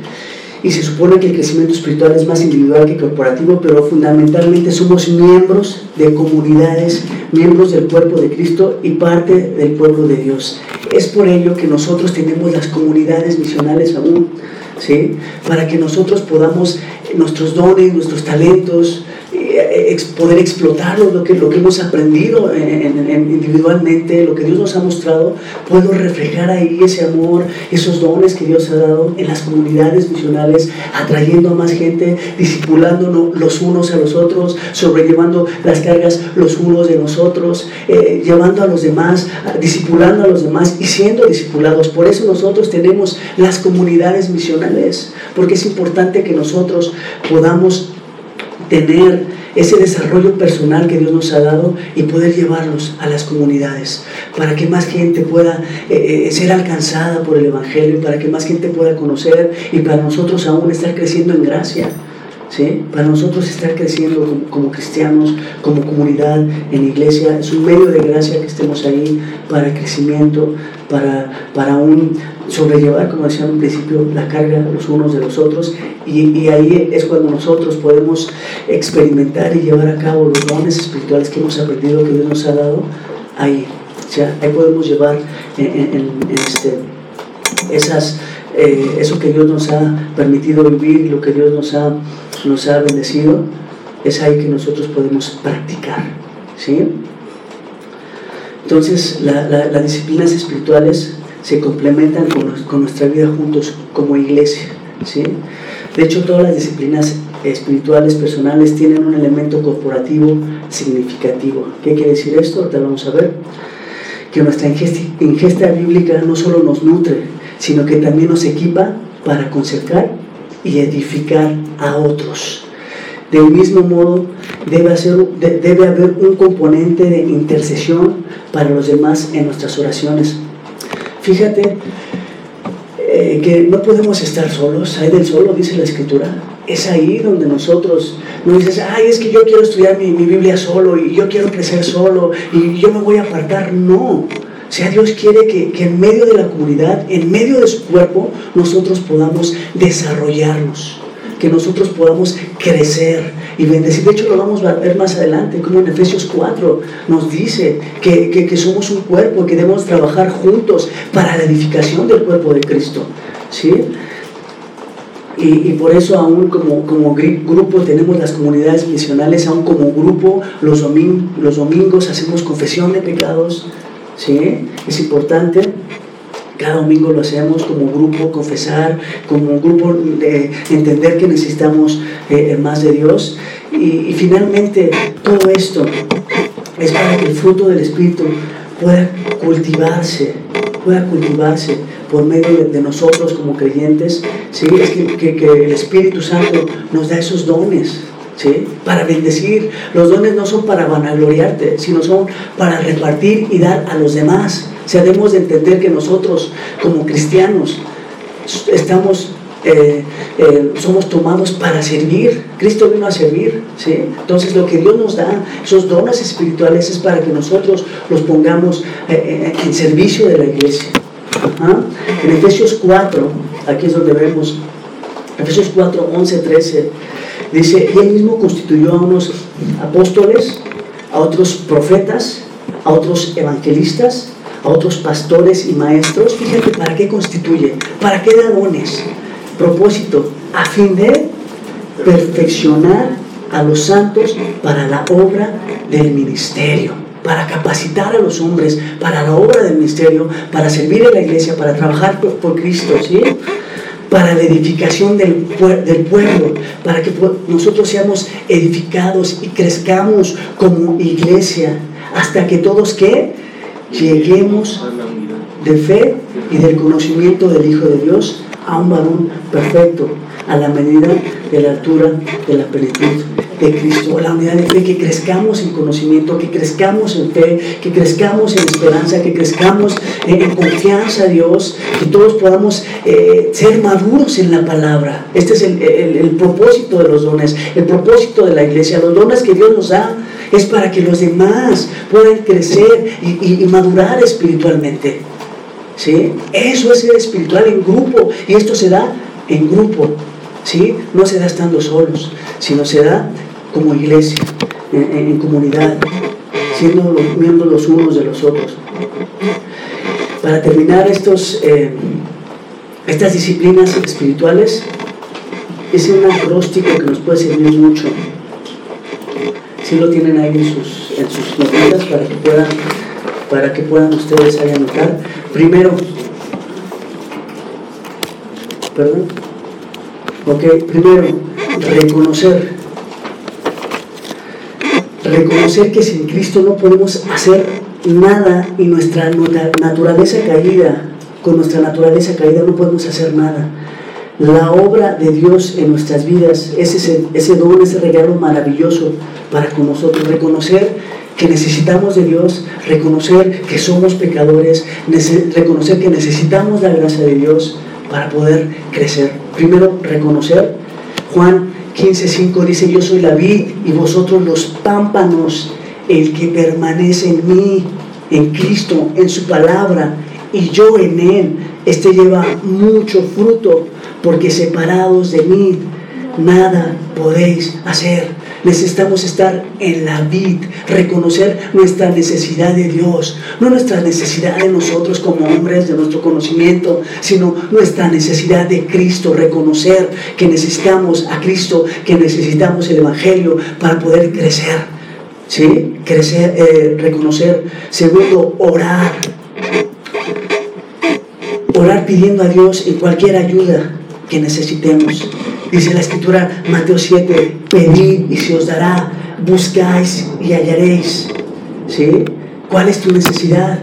Y se supone que el crecimiento espiritual es más individual que corporativo, pero fundamentalmente somos miembros de comunidades, miembros del cuerpo de Cristo y parte del pueblo de Dios. Es por ello que nosotros tenemos las comunidades misionales aún, ¿sí? Para que nosotros podamos nuestros dones, nuestros talentos, eh, poder explotarlo, lo que, lo que hemos aprendido individualmente, lo que Dios nos ha mostrado, puedo reflejar ahí ese amor, esos dones que Dios ha dado en las comunidades misionales, atrayendo a más gente, discipulándonos los unos a los otros, sobrellevando las cargas los unos de nosotros, eh, llevando a los demás, discipulando a los demás y siendo discipulados. Por eso nosotros tenemos las comunidades misionales, porque es importante que nosotros podamos tener ese desarrollo personal que Dios nos ha dado y poder llevarlos a las comunidades, para que más gente pueda eh, eh, ser alcanzada por el Evangelio, para que más gente pueda conocer y para nosotros aún estar creciendo en gracia. ¿Sí? Para nosotros estar creciendo como, como, cristianos, como comunidad en iglesia, es un medio de gracia que estemos ahí para crecimiento, para, para un sobrellevar, como decía en un principio, la carga los unos de los otros y, ahí es cuando nosotros podemos experimentar y llevar a cabo los dones espirituales que hemos aprendido, que Dios nos ha dado, ahí. O sea, ahí podemos llevar en, este, esas, eh, eso que Dios nos ha permitido vivir, lo que Dios nos ha, nos ha bendecido, es ahí que nosotros podemos practicar. ¿sí? Entonces, las disciplinas espirituales se complementan con, nuestra vida juntos como iglesia. ¿sí? De hecho, todas las disciplinas espirituales personales tienen un elemento corporativo significativo. ¿Qué quiere decir esto? Ahorita vamos a ver. Que nuestra ingesta, bíblica no solo nos nutre, sino que también nos equipa para concertar y edificar a otros. Del mismo modo, debe, haber un componente de intercesión para los demás en nuestras oraciones. Fíjate eh, que no podemos estar solos, hay del solo, dice la escritura. Es ahí donde nosotros no dices, ay, es que yo quiero estudiar mi, Biblia solo y yo quiero crecer solo y yo me voy a apartar. No. O sea, Dios quiere que en medio de la comunidad, en medio de su cuerpo, nosotros podamos desarrollarnos que nosotros podamos crecer y bendecir. De hecho, lo vamos a ver más adelante, como en Efesios 4 nos dice que, que, somos un cuerpo, que debemos trabajar juntos para la edificación del cuerpo de Cristo. ¿sí? Y, por eso aún como, como grupo tenemos las comunidades misionales, aún como grupo los, los domingos hacemos confesión de pecados, ¿sí? Es importante. Cada domingo lo hacemos como grupo, confesar, como grupo de entender que necesitamos eh, más de Dios. Y, finalmente todo esto es para que el fruto del Espíritu pueda cultivarse, pueda cultivarse por medio de, nosotros como creyentes. ¿sí? Es que, que el Espíritu Santo nos da esos dones para bendecir. Los dones no son para vanagloriarte, sino son para repartir y dar a los demás. O sea, debemos de entender que nosotros como cristianos estamos, eh, eh, somos tomados para servir. Cristo vino a servir. ¿sí? Entonces lo que Dios nos da, esos dones espirituales, es para que nosotros los pongamos eh, en servicio de la iglesia. En Efesios 4, aquí es donde vemos, Efesios 4, 11, 13 Dice, y él mismo constituyó a unos apóstoles, a otros profetas, a otros evangelistas, a otros pastores y maestros. Fíjate, ¿para qué constituye? ¿Para qué da dones? Propósito, a fin de perfeccionar a los santos para la obra del ministerio, para capacitar a los hombres para la obra del ministerio, para servir a la iglesia, para trabajar por, Cristo, ¿sí? para la edificación del, del pueblo, para que nosotros seamos edificados y crezcamos como iglesia, hasta que todos que lleguemos de fe y del conocimiento del Hijo de Dios a un varón perfecto, a la medida de la altura de la plenitud de Cristo, la unidad de fe, que crezcamos en conocimiento, que crezcamos en fe, que crezcamos en esperanza, que crezcamos en confianza a Dios, que todos podamos eh, ser maduros en la palabra. Este es el, propósito de los dones, el propósito de la iglesia. Los dones que Dios nos da es para que los demás puedan crecer y, madurar espiritualmente. ¿Sí? Eso es ser espiritual en grupo y esto se da en grupo. ¿Sí? No se da estando solos, sino se da como iglesia, en, comunidad, siendo los miembros los unos de los otros. Para terminar eh, estas disciplinas espirituales, es un acróstico que nos puede servir mucho. Si lo tienen ahí en sus, en sus notitas para que puedan, para que puedan ustedes ahí anotar. Primero, perdón. Ok, primero, reconocer reconocer que sin Cristo no podemos hacer nada y nuestra naturaleza caída, con nuestra naturaleza caída no podemos hacer nada. La obra de Dios en nuestras vidas es ese, ese don, ese regalo maravilloso para con nosotros. Reconocer que necesitamos de Dios, reconocer que somos pecadores, reconocer que necesitamos la gracia de Dios para poder crecer. Primero, reconocer. Juan 15.5 dice, yo soy la vid y vosotros los pámpanos, el que permanece en mí, en Cristo, en su palabra, y yo en él, este lleva mucho fruto, porque separados de mí, nada podéis hacer. Necesitamos estar en la vid, reconocer nuestra necesidad de Dios, no nuestra necesidad de nosotros como hombres, de nuestro conocimiento, sino nuestra necesidad de Cristo, reconocer que necesitamos a Cristo, que necesitamos el Evangelio para poder crecer. ¿Sí? Crecer, eh, reconocer. Segundo, orar. Orar pidiendo a Dios en cualquier ayuda que necesitemos. Dice la escritura, Mateo 7, pedid y se os dará, buscáis y hallaréis. ¿Sí? ¿Cuál es tu necesidad?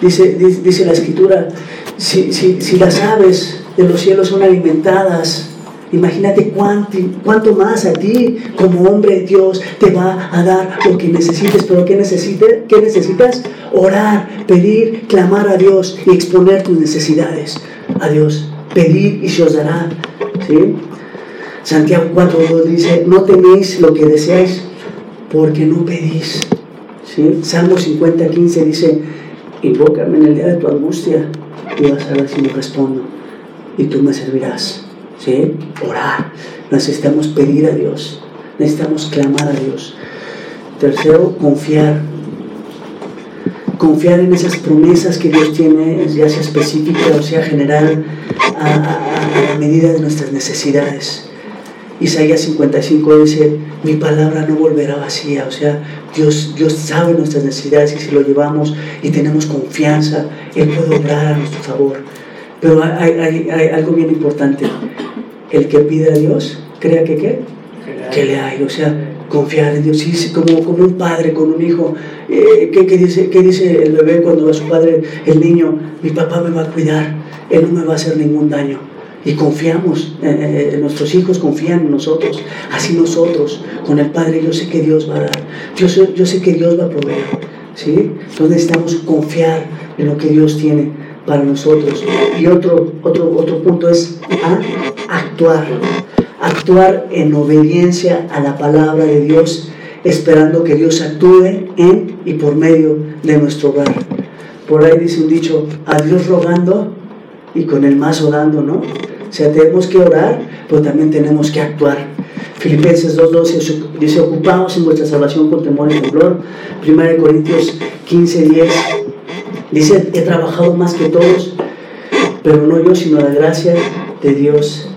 Dice, dice, la escritura, si, si, las aves de los cielos son alimentadas, Imagínate cuánto, cuánto, más a ti como hombre Dios te va a dar lo que necesites. Pero ¿qué, necesite, ¿qué necesitas? Orar, pedir, clamar a Dios y exponer tus necesidades a Dios. Pedir y se os dará. ¿sí? Santiago 4.2 dice, no tenéis lo que deseáis porque no pedís. ¿Sí? Salmo 50.15 dice, invócame en el día de tu angustia y vas a ver si me respondo y tú me servirás. ¿Sí? Orar. Necesitamos pedir a Dios. Necesitamos clamar a Dios. Tercero, confiar. Confiar en esas promesas que Dios tiene, ya sea específica o sea general, a, a, a medida de nuestras necesidades. Isaías 55 dice, mi palabra no volverá vacía. O sea, Dios, Dios sabe nuestras necesidades y si lo llevamos y tenemos confianza, Él puede obrar a nuestro favor. Pero hay, hay, hay algo bien importante. El que pide a Dios, crea que qué? Que le hay. O sea, confiar en Dios. Sí, como, como un padre con un hijo. Eh, ¿qué, qué, dice, ¿Qué dice el bebé cuando va a su padre, el niño? Mi papá me va a cuidar. Él no me va a hacer ningún daño y confiamos, eh, nuestros hijos confían en nosotros, así nosotros, con el Padre, yo sé que Dios va a dar, yo sé, yo sé que Dios va a proveer, ¿sí? Entonces necesitamos confiar en lo que Dios tiene para nosotros. Y otro, otro, otro punto es a actuar, actuar en obediencia a la palabra de Dios, esperando que Dios actúe en y por medio de nuestro hogar. Por ahí dice un dicho, a Dios rogando y con el mazo dando, ¿no? O sea, tenemos que orar, pero también tenemos que actuar. Filipenses 2.12 dice, ocupaos en vuestra salvación con temor y temblor. 1 Corintios 15.10 dice, he trabajado más que todos, pero no yo, sino la gracia de Dios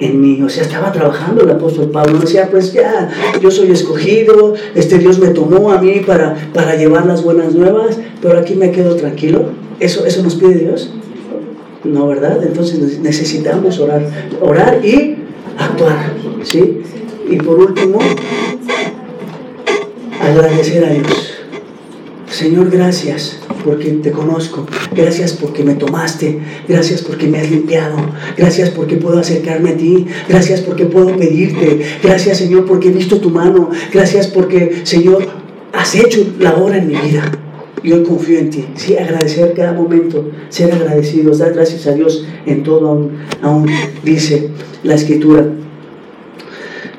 en mí. O sea, estaba trabajando el apóstol Pablo. Decía, pues ya, yo soy escogido, este Dios me tomó a mí para, para llevar las buenas nuevas, pero aquí me quedo tranquilo. ¿Eso, eso nos pide Dios? No, ¿verdad? Entonces necesitamos orar, orar y actuar, ¿sí? Y por último, agradecer a Dios. Señor, gracias porque te conozco. Gracias porque me tomaste. Gracias porque me has limpiado. Gracias porque puedo acercarme a ti. Gracias porque puedo pedirte. Gracias, Señor, porque he visto tu mano. Gracias porque, Señor, has hecho la obra en mi vida y hoy confío en ti. Sí, agradecer cada momento, ser agradecidos, dar gracias a Dios en todo, aún, aún dice la escritura.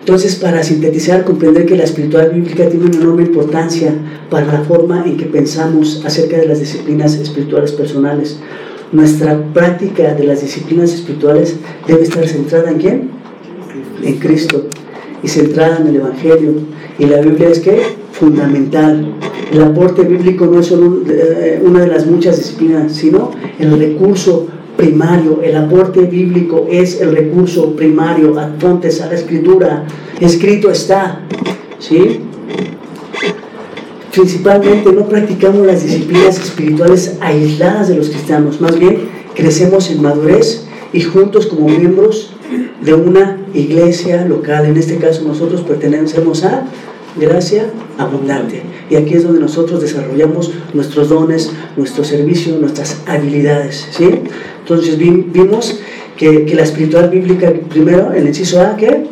Entonces, para sintetizar, comprender que la espiritualidad bíblica tiene una enorme importancia para la forma en que pensamos acerca de las disciplinas espirituales personales. Nuestra práctica de las disciplinas espirituales debe estar centrada en quién? En Cristo y centrada en el Evangelio. Y la Biblia es que fundamental. El aporte bíblico no es solo eh, una de las muchas disciplinas, sino el recurso primario. El aporte bíblico es el recurso primario. Apontes a la escritura. Escrito está. ¿Sí? Principalmente no practicamos las disciplinas espirituales aisladas de los cristianos, más bien crecemos en madurez y juntos como miembros de una iglesia local. En este caso nosotros pertenecemos a gracia abundante. Y aquí es donde nosotros desarrollamos nuestros dones, nuestro servicio, nuestras habilidades. ¿sí? Entonces vimos que, la espiritual bíblica, primero, el inciso A, que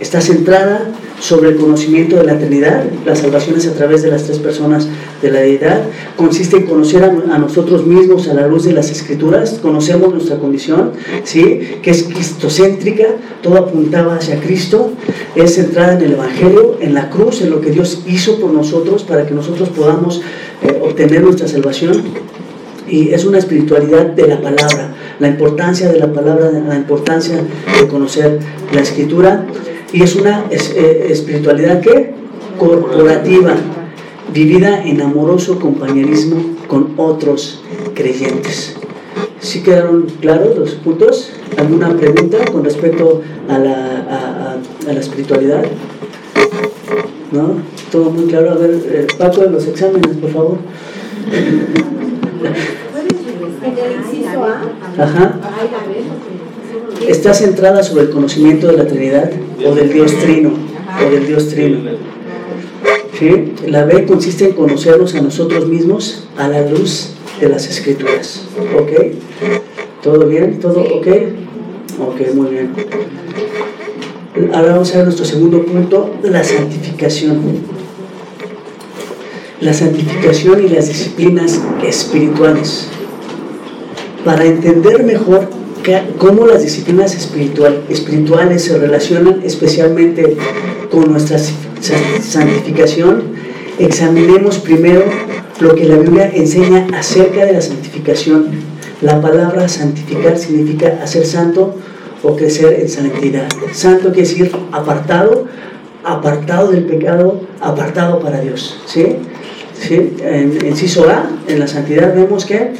está centrada sobre el conocimiento de la Trinidad, las salvaciones a través de las tres personas de la deidad, consiste en conocer a, nosotros mismos a la luz de las escrituras, conocemos nuestra condición, ¿sí? que es cristocéntrica, todo apuntaba hacia Cristo, es centrada en el Evangelio, en la cruz, en lo que Dios hizo por nosotros para que nosotros podamos eh, obtener nuestra salvación. Y es una espiritualidad de la palabra, la importancia de la palabra, la importancia de conocer la escritura y es una eh, espiritualidad que corporativa, vivida en amoroso compañerismo con otros creyentes. ¿Sí quedaron claros los puntos? ¿Alguna pregunta con respecto a la, a, la espiritualidad? ¿No? Todo muy claro. A ver, eh, Paco, de los exámenes, por favor. Ajá está centrada sobre el conocimiento de la Trinidad o del Dios Trino o del Dios Trino. ¿Sí? La B consiste en conocernos a nosotros mismos a la luz de las Escrituras. ¿Ok? ¿Todo bien? ¿Todo ok? Ok, muy bien. Ahora vamos a ver nuestro segundo punto, la santificación. La santificación y las disciplinas espirituales. Para entender mejor cómo las disciplinas espiritual, espirituales se relacionan especialmente con nuestra santificación, examinemos primero lo que la Biblia enseña acerca de la santificación. La palabra santificar significa hacer santo o crecer en santidad. Santo quiere decir apartado, apartado del pecado, apartado para Dios. ¿sí? ¿Sí? En inciso A, en la santidad vemos que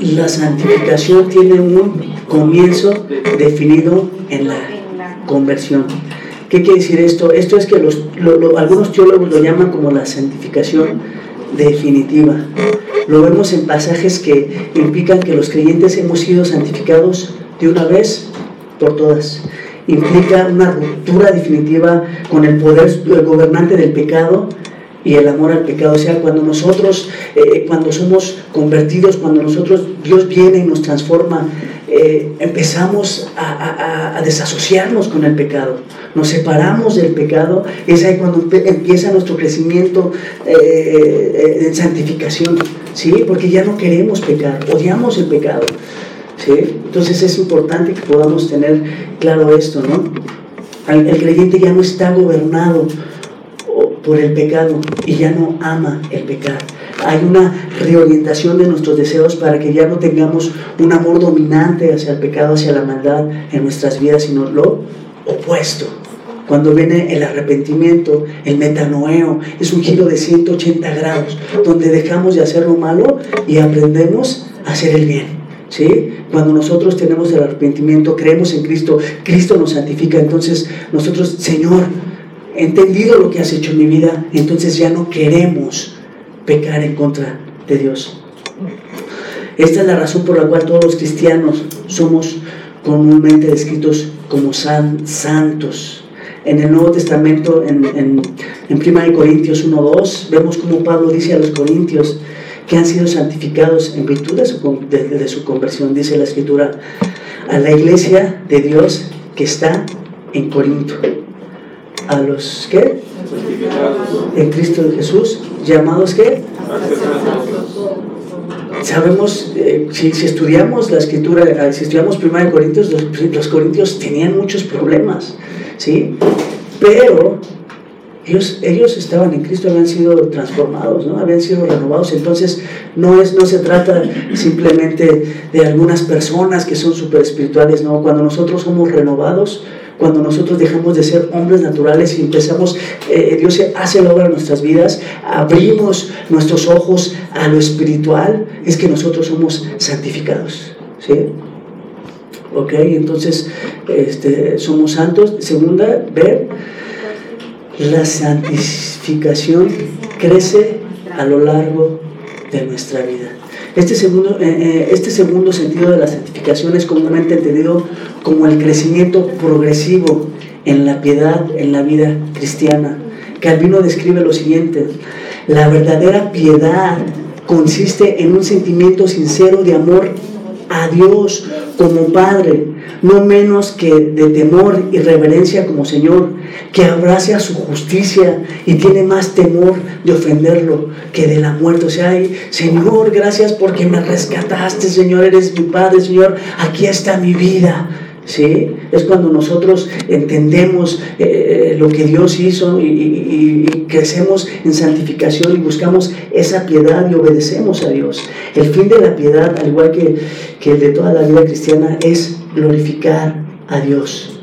la santificación tiene un comienzo definido en la conversión. ¿Qué quiere decir esto? Esto es que los, algunos teólogos lo llaman como la santificación definitiva. Lo vemos en pasajes que implican que los creyentes hemos sido santificados de una vez por todas. Implica una ruptura definitiva con el poder gobernante del pecado y el amor al pecado. O sea, cuando nosotros, eh, cuando somos convertidos, cuando nosotros, Dios viene y nos transforma, eh, empezamos a, desasociarnos con el pecado, nos separamos del pecado, es ahí cuando empieza nuestro crecimiento eh, en santificación, ¿sí? Porque ya no queremos pecar, odiamos el pecado, ¿sí? Entonces es importante que podamos tener claro esto, ¿no? el creyente ya no está gobernado por el pecado y ya no ama el pecado. Hay una reorientación de nuestros deseos para que ya no tengamos un amor dominante hacia el pecado, hacia la maldad en nuestras vidas, sino lo opuesto. Cuando viene el arrepentimiento, el metanoeo, es un giro de 180 grados, donde dejamos de hacer lo malo y aprendemos a hacer el bien. ¿Sí? Cuando nosotros tenemos el arrepentimiento, creemos en Cristo, Cristo nos santifica, entonces nosotros, Señor, entendido lo que has hecho en mi vida, entonces ya no queremos pecar en contra de Dios. Esta es la razón por la cual todos los cristianos somos comúnmente descritos como san, santos. En el Nuevo Testamento, en, en, en 1 Corintios 1.2, vemos como Pablo dice a los corintios que han sido santificados en virtud de su, de su conversión, dice la Escritura, a la iglesia de Dios que está en Corinto a los que en Cristo Jesús, llamados que sabemos, eh, si, estudiamos la escritura, eh, si estudiamos 1 Corintios, los, los, corintios tenían muchos problemas, ¿sí? Pero ellos, ellos estaban en Cristo, habían sido transformados, ¿no? habían sido renovados. Entonces, no, es, no se trata simplemente de algunas personas que son súper espirituales, ¿no? Cuando nosotros somos renovados, cuando nosotros dejamos de ser hombres naturales y empezamos, eh, Dios hace la obra en nuestras vidas, abrimos nuestros ojos a lo espiritual, es que nosotros somos santificados. ¿sí? ¿Ok? Entonces, este, somos santos. Segunda, ver, la santificación crece a lo largo de nuestra vida. Este segundo, eh, eh, este segundo sentido de la santificación es comúnmente entendido como el crecimiento progresivo en la piedad, en la vida cristiana. Calvino describe lo siguiente, la verdadera piedad consiste en un sentimiento sincero de amor a Dios como Padre, no menos que de temor y reverencia como Señor, que abrace a su justicia y tiene más temor de ofenderlo que de la muerte. O sea, Señor, gracias porque me rescataste, Señor, eres mi Padre, Señor, aquí está mi vida. ¿Sí? Es cuando nosotros entendemos eh, lo que Dios hizo y, crecemos en santificación y buscamos esa piedad y obedecemos a Dios. El fin de la piedad, al igual que, que el de toda la vida cristiana, es glorificar a Dios.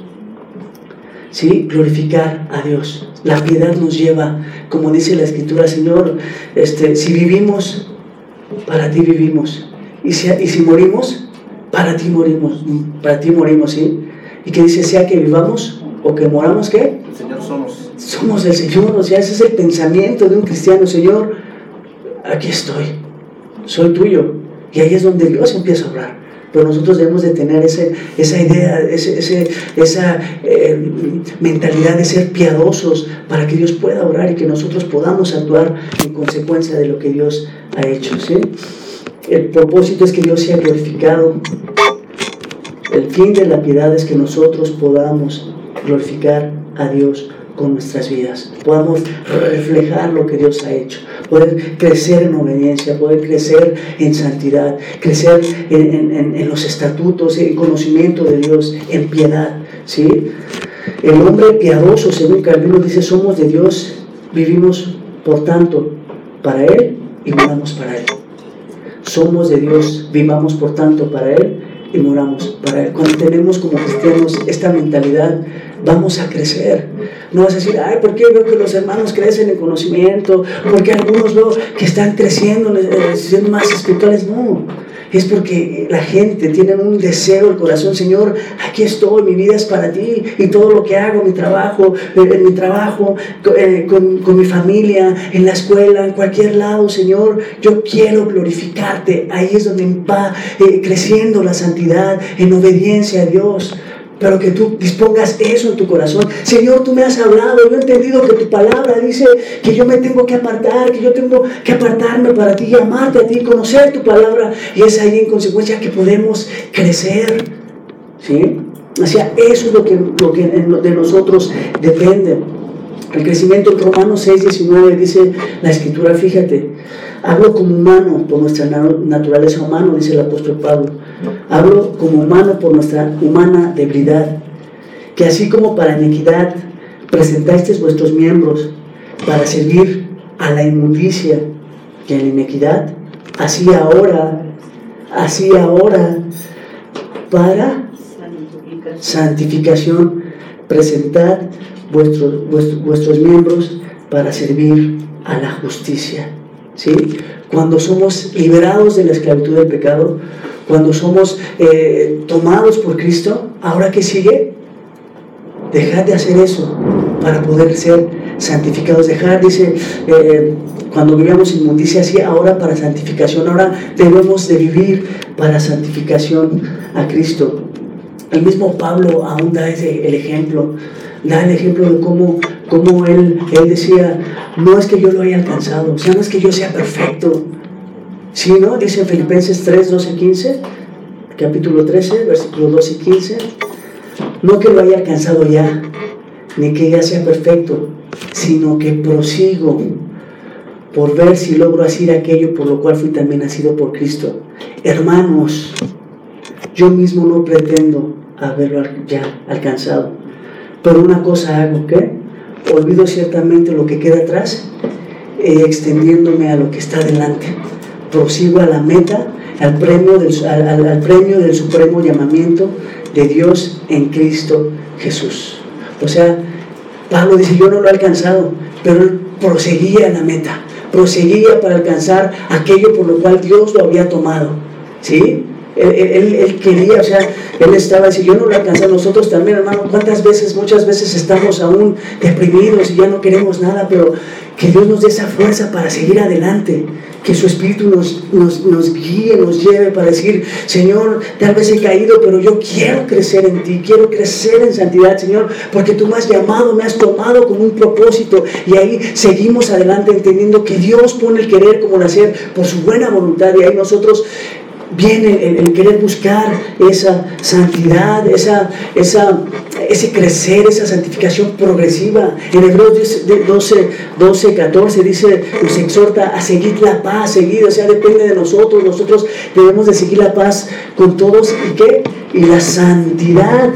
¿Sí? Glorificar a Dios. La piedad nos lleva, como dice la Escritura, Señor, este, si vivimos, para ti vivimos. Y si, y si morimos, para ti morimos, para ti morimos, ¿sí? Y que dice, sea que vivamos o que moramos, ¿qué? El Señor somos. Somos el Señor, o sea, ese es el pensamiento de un cristiano, Señor, aquí estoy, soy tuyo. Y ahí es donde Dios empieza a hablar. Pero nosotros debemos de tener ese, esa idea, ese, esa eh, mentalidad de ser piadosos para que Dios pueda orar y que nosotros podamos actuar en consecuencia de lo que Dios ha hecho. ¿sí? El propósito es que Dios sea glorificado. El fin de la piedad es que nosotros podamos glorificar a Dios con nuestras vidas, podamos reflejar lo que Dios ha hecho, poder crecer en obediencia, poder crecer en santidad, crecer en, los estatutos, en conocimiento de Dios, en piedad. ¿sí? El hombre piadoso, según Calvino dice, somos de Dios, vivimos por tanto para Él y vivamos para Él somos de Dios, vivamos por tanto para Él y moramos para Él. Cuando tenemos como cristianos esta mentalidad, vamos a crecer. No vas a decir, ay, ¿por qué veo que los hermanos crecen en conocimiento? ¿Por qué algunos veo que están creciendo, siendo más espirituales? No es porque la gente tiene un deseo, el corazón, Señor, aquí estoy, mi vida es para ti y todo lo que hago, mi trabajo, en eh, mi trabajo, eh, con, mi familia, en la escuela, en cualquier lado, Señor, yo quiero glorificarte. Ahí es donde va eh, creciendo la santidad en obediencia a Dios pero que tú dispongas eso en tu corazón. Señor, tú me has hablado, yo he entendido que tu palabra dice que yo me tengo que apartar, que yo tengo que apartarme para ti, amarte a ti, conocer tu palabra. Y es ahí en consecuencia que podemos crecer. ¿Sí? O sea, eso es lo que, lo que de nosotros depende. El crecimiento en Romanos 6, 19 dice la escritura, fíjate, hablo como humano por nuestra naturaleza humana, dice el apóstol Pablo Hablo como humano por nuestra humana debilidad, que así como para iniquidad presentasteis vuestros miembros para servir a la inmundicia y a la inequidad, así ahora, así ahora, para santificación, presentad vuestros, vuestros, miembros para servir a la justicia. ¿Sí? Cuando somos liberados de la esclavitud del pecado, cuando somos eh, tomados por Cristo, ¿ahora qué sigue? Dejar de hacer eso para poder ser santificados. Dejar, dice, eh, cuando vivíamos inmundicia así, ahora para santificación, ahora debemos de vivir para santificación a Cristo. El mismo Pablo aún da ese, el ejemplo, da el ejemplo de cómo, cómo él, él decía, no es que yo lo haya alcanzado, o sea, no es que yo sea perfecto, Sí, ¿no? Dice en Filipenses 3, 12, 15, capítulo 13, versículos 12 y 15. No que lo haya alcanzado ya, ni que ya sea perfecto, sino que prosigo por ver si logro hacer aquello por lo cual fui también nacido por Cristo. Hermanos, yo mismo no pretendo haberlo ya alcanzado, pero una cosa hago, ¿qué? Olvido ciertamente lo que queda atrás, eh, extendiéndome a lo que está delante prosigo a la meta, al premio, del, al, premio del supremo llamamiento de Dios en Cristo Jesús. O sea, Pablo dice, yo no lo he alcanzado, pero él proseguía la meta, proseguía para alcanzar aquello por lo cual Dios lo había tomado. ¿Sí? Él, quería, o sea, él estaba así, yo no lo alcanzado, nosotros también, hermano, ¿cuántas veces, muchas veces estamos aún deprimidos y ya no queremos nada, pero que Dios nos dé esa fuerza para seguir adelante, que su Espíritu nos, nos, nos, guíe, nos lleve para decir, Señor, tal vez he caído, pero yo quiero crecer en ti, quiero crecer en santidad, Señor, porque tú me has llamado, me has tomado como un propósito y ahí seguimos adelante entendiendo que Dios pone el querer como el hacer por su buena voluntad. Y ahí nosotros viene el, querer buscar esa santidad, esa, esa, ese crecer, esa santificación progresiva. En Hebreos 12, 12, 14 dice, nos exhorta a seguir la paz, seguir, o sea, depende de nosotros, nosotros debemos de seguir la paz con todos y qué? Y la santidad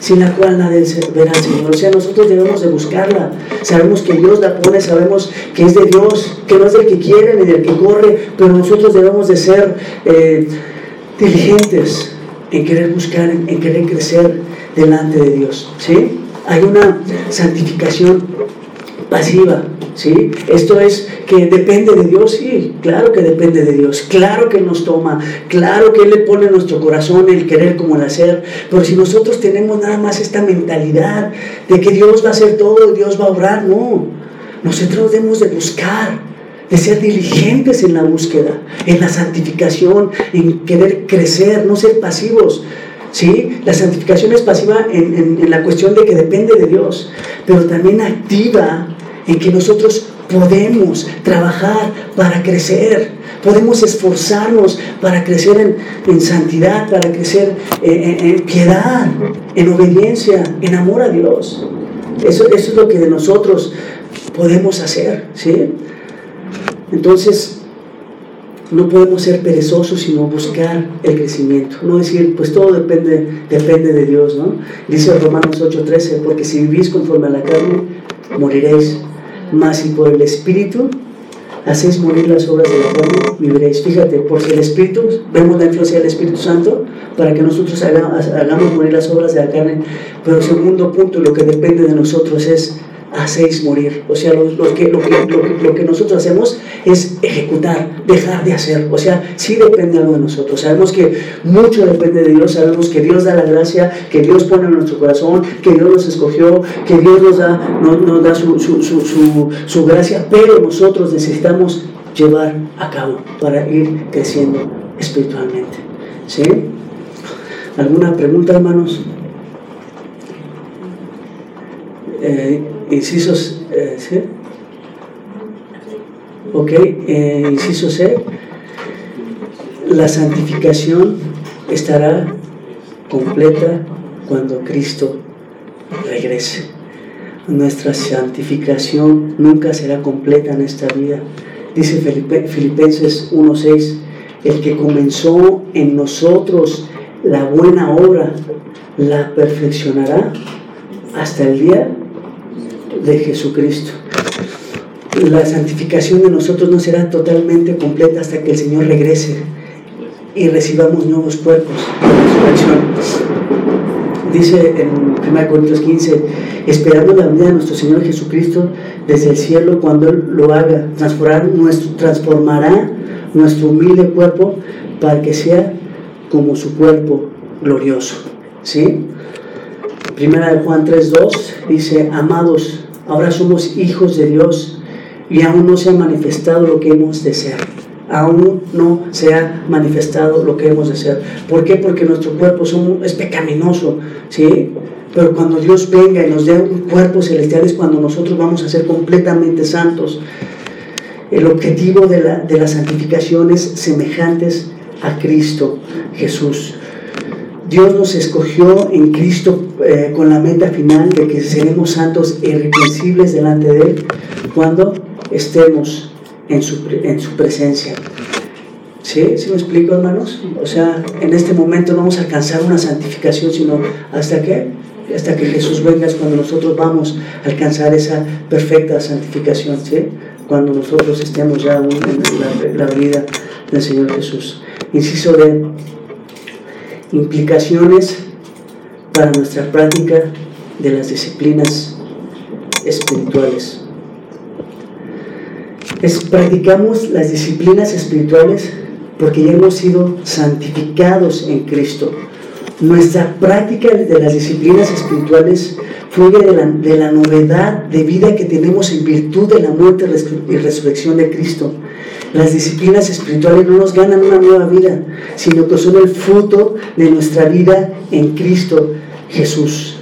sin la cual nadie verá al Señor. O sea, nosotros debemos de buscarla. Sabemos que Dios la pone, sabemos que es de Dios, que no es del que quiere ni del que corre, pero nosotros debemos de ser eh, diligentes en querer buscar, en querer crecer delante de Dios. ¿sí? Hay una santificación pasiva. ¿sí? Esto es que depende de Dios, sí, claro que depende de Dios, claro que nos toma, claro que Él le pone nuestro corazón el querer como el hacer, pero si nosotros tenemos nada más esta mentalidad de que Dios va a hacer todo, Dios va a obrar, no, nosotros debemos de buscar, de ser diligentes en la búsqueda, en la santificación, en querer crecer, no ser pasivos. ¿Sí? La santificación es pasiva en la cuestión de que depende de Dios, pero también activa en que nosotros podemos trabajar para crecer, podemos esforzarnos para crecer en, santidad, para crecer en, piedad, en obediencia, en amor a Dios. Eso, eso es lo que de nosotros podemos hacer, ¿sí? Entonces, no podemos ser perezosos, sino buscar el crecimiento. No decir, pues todo depende, depende de Dios, ¿no? Dice Romanos 8:13, porque si vivís conforme a la carne, moriréis mas si por el Espíritu hacéis morir las obras de la carne, viviréis. Fíjate, porque el Espíritu, vemos la influencia del Espíritu Santo para que nosotros hagamos, hagamos morir las obras de la carne. Pero segundo punto, lo que depende de nosotros es hacéis morir. O sea, lo, que, lo, lo, que, nosotros hacemos es ejecutar, dejar de hacer. O sea, sí depende algo de nosotros. Sabemos que mucho depende de Dios, sabemos que Dios da la gracia, que Dios pone en nuestro corazón, que Dios nos escogió, que Dios nos da, nos, da su, su, su, su gracia, pero nosotros necesitamos llevar a cabo para ir creciendo espiritualmente. ¿Sí? ¿Alguna pregunta, hermanos? Eh, incisos, eh, ¿sí? Ok, eh, inciso C. La santificación estará completa cuando Cristo regrese. Nuestra santificación nunca será completa en esta vida. Dice Filipenses 1.6, el que comenzó en nosotros la buena obra, la perfeccionará hasta el día de Jesucristo. La santificación de nosotros no será totalmente completa hasta que el Señor regrese y recibamos nuevos cuerpos Dice en 1 Corintios 15, esperando la venida de nuestro Señor Jesucristo desde el cielo cuando Él lo haga, nuestro, transformará nuestro humilde cuerpo para que sea como su cuerpo glorioso. ¿Sí? Primera de Juan 3.2 dice, amados, ahora somos hijos de Dios y aún no se ha manifestado lo que hemos de ser. Aún no se ha manifestado lo que hemos de ser. ¿Por qué? Porque nuestro cuerpo es pecaminoso, ¿sí? Pero cuando Dios venga y nos dé un cuerpo celestial es cuando nosotros vamos a ser completamente santos. El objetivo de la, de santificación es semejantes a Cristo Jesús. Dios nos escogió en Cristo eh, con la meta final de que seremos santos e irreprensibles delante de Él cuando estemos en su, en su presencia. ¿Sí? ¿Sí me explico, hermanos? O sea, en este momento no vamos a alcanzar una santificación, sino hasta que, hasta que Jesús venga cuando nosotros vamos a alcanzar esa perfecta santificación, ¿sí? Cuando nosotros estemos ya en la, la vida del Señor Jesús. Inciso de implicaciones para nuestra práctica de las disciplinas espirituales. Es, practicamos las disciplinas espirituales porque ya hemos sido santificados en Cristo. Nuestra práctica de las disciplinas espirituales fluye de la, de la novedad de vida que tenemos en virtud de la muerte y resurrección de Cristo. Las disciplinas espirituales no nos ganan una nueva vida, sino que son el fruto de nuestra vida en Cristo Jesús.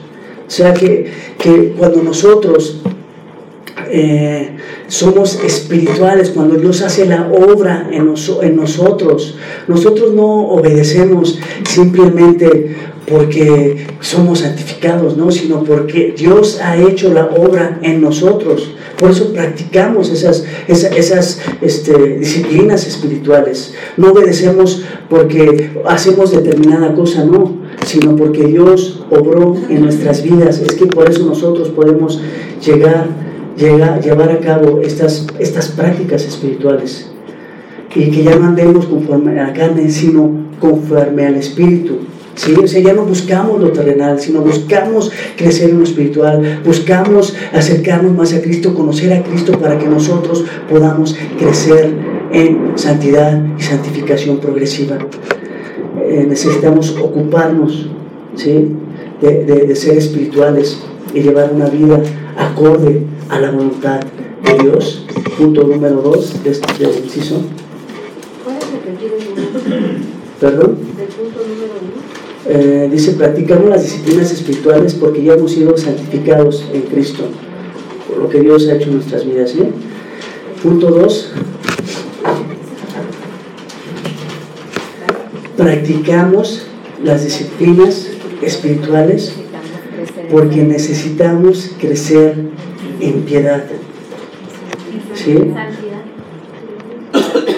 O sea que, cuando nosotros eh, somos espirituales, cuando Dios hace la obra en nosotros, nosotros no obedecemos simplemente porque somos santificados, ¿no? sino porque Dios ha hecho la obra en nosotros. Por eso practicamos esas, esas, este, disciplinas espirituales. No obedecemos porque hacemos determinada cosa, no, sino porque Dios obró en nuestras vidas. Es que por eso nosotros podemos llegar, llegar llevar a cabo estas, estas prácticas espirituales. Y que ya no andemos conforme a la carne, sino conforme al Espíritu. ¿Sí? O sea, ya no buscamos lo terrenal, sino buscamos crecer en lo espiritual, buscamos acercarnos más a Cristo, conocer a Cristo para que nosotros podamos crecer en santidad y santificación progresiva. Eh, necesitamos ocuparnos ¿sí? de, de, ser espirituales y llevar una vida acorde a la voluntad de Dios. Punto número dos de este inciso. ¿Perdón? punto número eh, dice, practicamos las disciplinas espirituales porque ya hemos sido santificados en Cristo, por lo que Dios ha hecho en nuestras vidas. Punto 2. Practicamos las disciplinas espirituales porque necesitamos crecer en piedad. ¿Sí?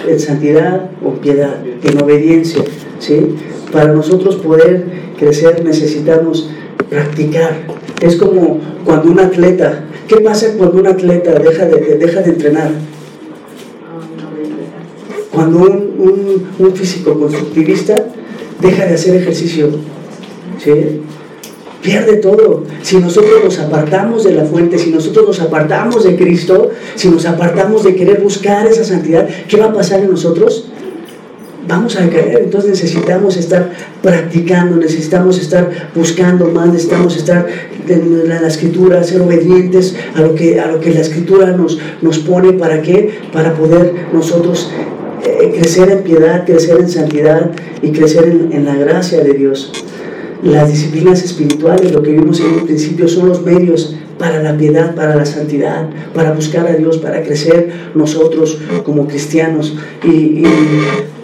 En santidad o piedad, en obediencia. ¿sí? Para nosotros poder crecer necesitamos practicar. Es como cuando un atleta, ¿qué pasa cuando un atleta deja de, de entrenar? Cuando un, un, físico constructivista deja de hacer ejercicio, pierde todo. Si nosotros nos apartamos de la fuente, si nosotros nos apartamos de Cristo, si nos apartamos de querer buscar esa santidad, ¿qué va a pasar en nosotros? Vamos a caer, entonces necesitamos estar practicando, necesitamos estar buscando más, necesitamos estar en la, escritura, ser obedientes a lo que, a lo que la escritura nos, nos pone, ¿para qué? Para poder nosotros eh, crecer en piedad, crecer en santidad y crecer en, en la gracia de Dios. Las disciplinas espirituales, lo que vimos en un principio, son los medios para la piedad, para la santidad, para buscar a Dios, para crecer nosotros como cristianos. Y,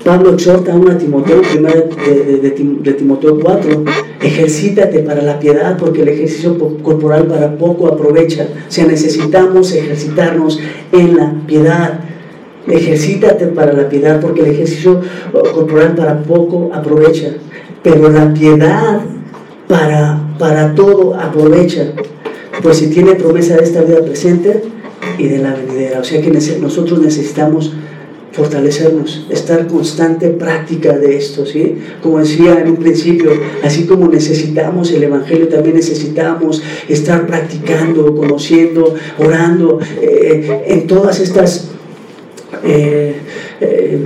Pablo exhorta a a Timoteo, primero de, Timoteo 4, ejercítate para la piedad, porque el ejercicio corporal para poco aprovecha. O sea, necesitamos ejercitarnos en la piedad. Ejercítate para la piedad, porque el ejercicio corporal para poco aprovecha pero la piedad para, para todo aprovecha, pues si tiene promesa de esta vida presente y de la venidera. O sea que nosotros necesitamos fortalecernos, estar constante práctica de esto, ¿sí? Como decía en un principio, así como necesitamos el Evangelio, también necesitamos estar practicando, conociendo, orando, eh, en todas estas... Eh, eh,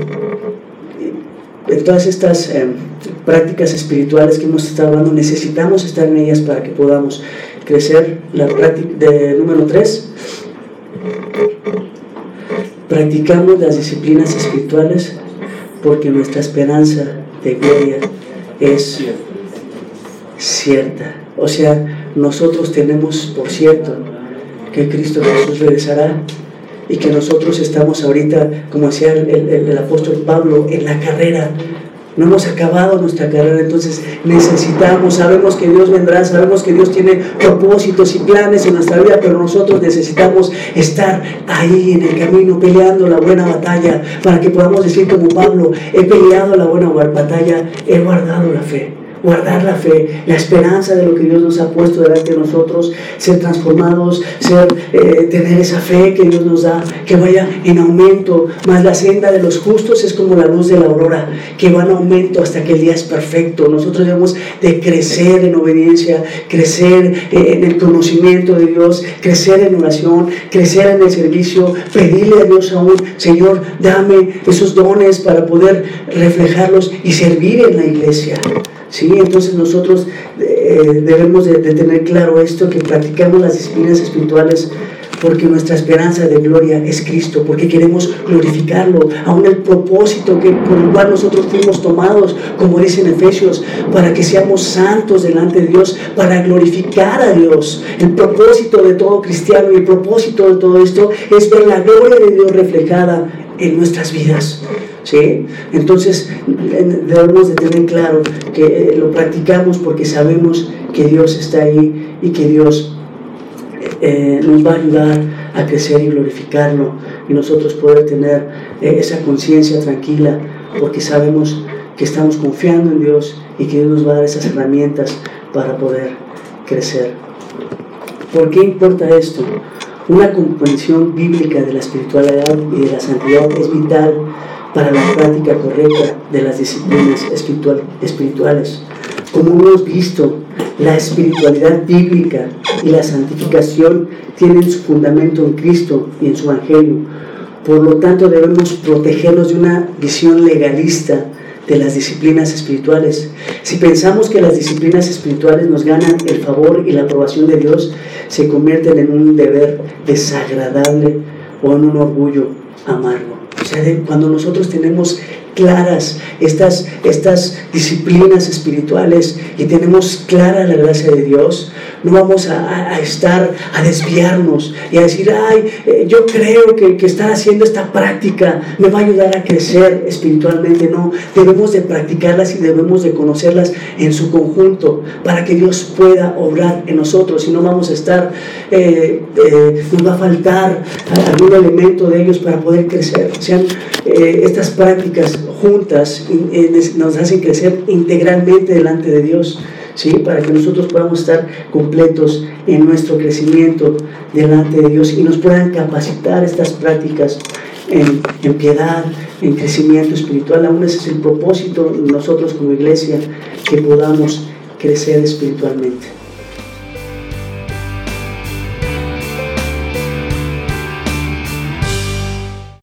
en todas estas prácticas espirituales que hemos estado hablando, necesitamos estar en ellas para que podamos crecer. La práctica de número 3, practicamos las disciplinas espirituales porque nuestra esperanza de gloria es cierta. O sea, nosotros tenemos por cierto que Cristo Jesús regresará y que nosotros estamos ahorita, como decía el, el apóstol Pablo, en la carrera no hemos acabado nuestra carrera, entonces necesitamos, sabemos que Dios vendrá, sabemos que Dios tiene propósitos y planes en nuestra vida, pero nosotros necesitamos estar ahí en el camino peleando la buena batalla para que podamos decir como Pablo, he peleado la buena batalla, he guardado la fe guardar la fe, la esperanza de lo que Dios nos ha puesto delante de nosotros, ser transformados, ser, eh, tener esa fe que Dios nos da, que vaya en aumento. Más la senda de los justos es como la luz de la aurora, que va en aumento hasta que el día es perfecto. Nosotros debemos de crecer en obediencia, crecer eh, en el conocimiento de Dios, crecer en oración, crecer en el servicio, pedirle a Dios aún, Señor, dame esos dones para poder reflejarlos y servir en la iglesia. ¿Sí? Entonces nosotros eh, debemos de, tener claro esto, que practicamos las disciplinas espirituales porque nuestra esperanza de gloria es Cristo, porque queremos glorificarlo, aún el propósito que, por el cual nosotros fuimos tomados, como dice en Efesios, para que seamos santos delante de Dios, para glorificar a Dios. El propósito de todo cristiano y el propósito de todo esto es ver la gloria de Dios reflejada en nuestras vidas. ¿sí? Entonces debemos de tener claro que eh, lo practicamos porque sabemos que Dios está ahí y que Dios eh, nos va a ayudar a crecer y glorificarlo y nosotros poder tener eh, esa conciencia tranquila porque sabemos que estamos confiando en Dios y que Dios nos va a dar esas herramientas para poder crecer. ¿Por qué importa esto? Una comprensión bíblica de la espiritualidad y de la santidad es vital para la práctica correcta de las disciplinas espirituales. Como hemos visto, la espiritualidad bíblica y la santificación tienen su fundamento en Cristo y en su Evangelio. Por lo tanto, debemos protegernos de una visión legalista de las disciplinas espirituales. Si pensamos que las disciplinas espirituales nos ganan el favor y la aprobación de Dios, se convierten en un deber desagradable o en un orgullo amargo. O sea, cuando nosotros tenemos claras estas, estas disciplinas espirituales y tenemos clara la gracia de Dios, no vamos a, estar, a desviarnos y a decir, ay, eh, yo creo que, que estar haciendo esta práctica me va a ayudar a crecer espiritualmente. No, debemos de practicarlas y debemos de conocerlas en su conjunto para que Dios pueda obrar en nosotros. Si no vamos a estar, eh, eh, nos va a faltar algún elemento de ellos para poder crecer. Sean estas prácticas juntas nos hacen crecer integralmente delante de Dios. ¿sí? para que nosotros podamos estar completos en nuestro crecimiento delante de Dios y nos puedan capacitar estas prácticas en, en, piedad, en crecimiento espiritual. Aún ese es el propósito nosotros como iglesia, que podamos crecer espiritualmente.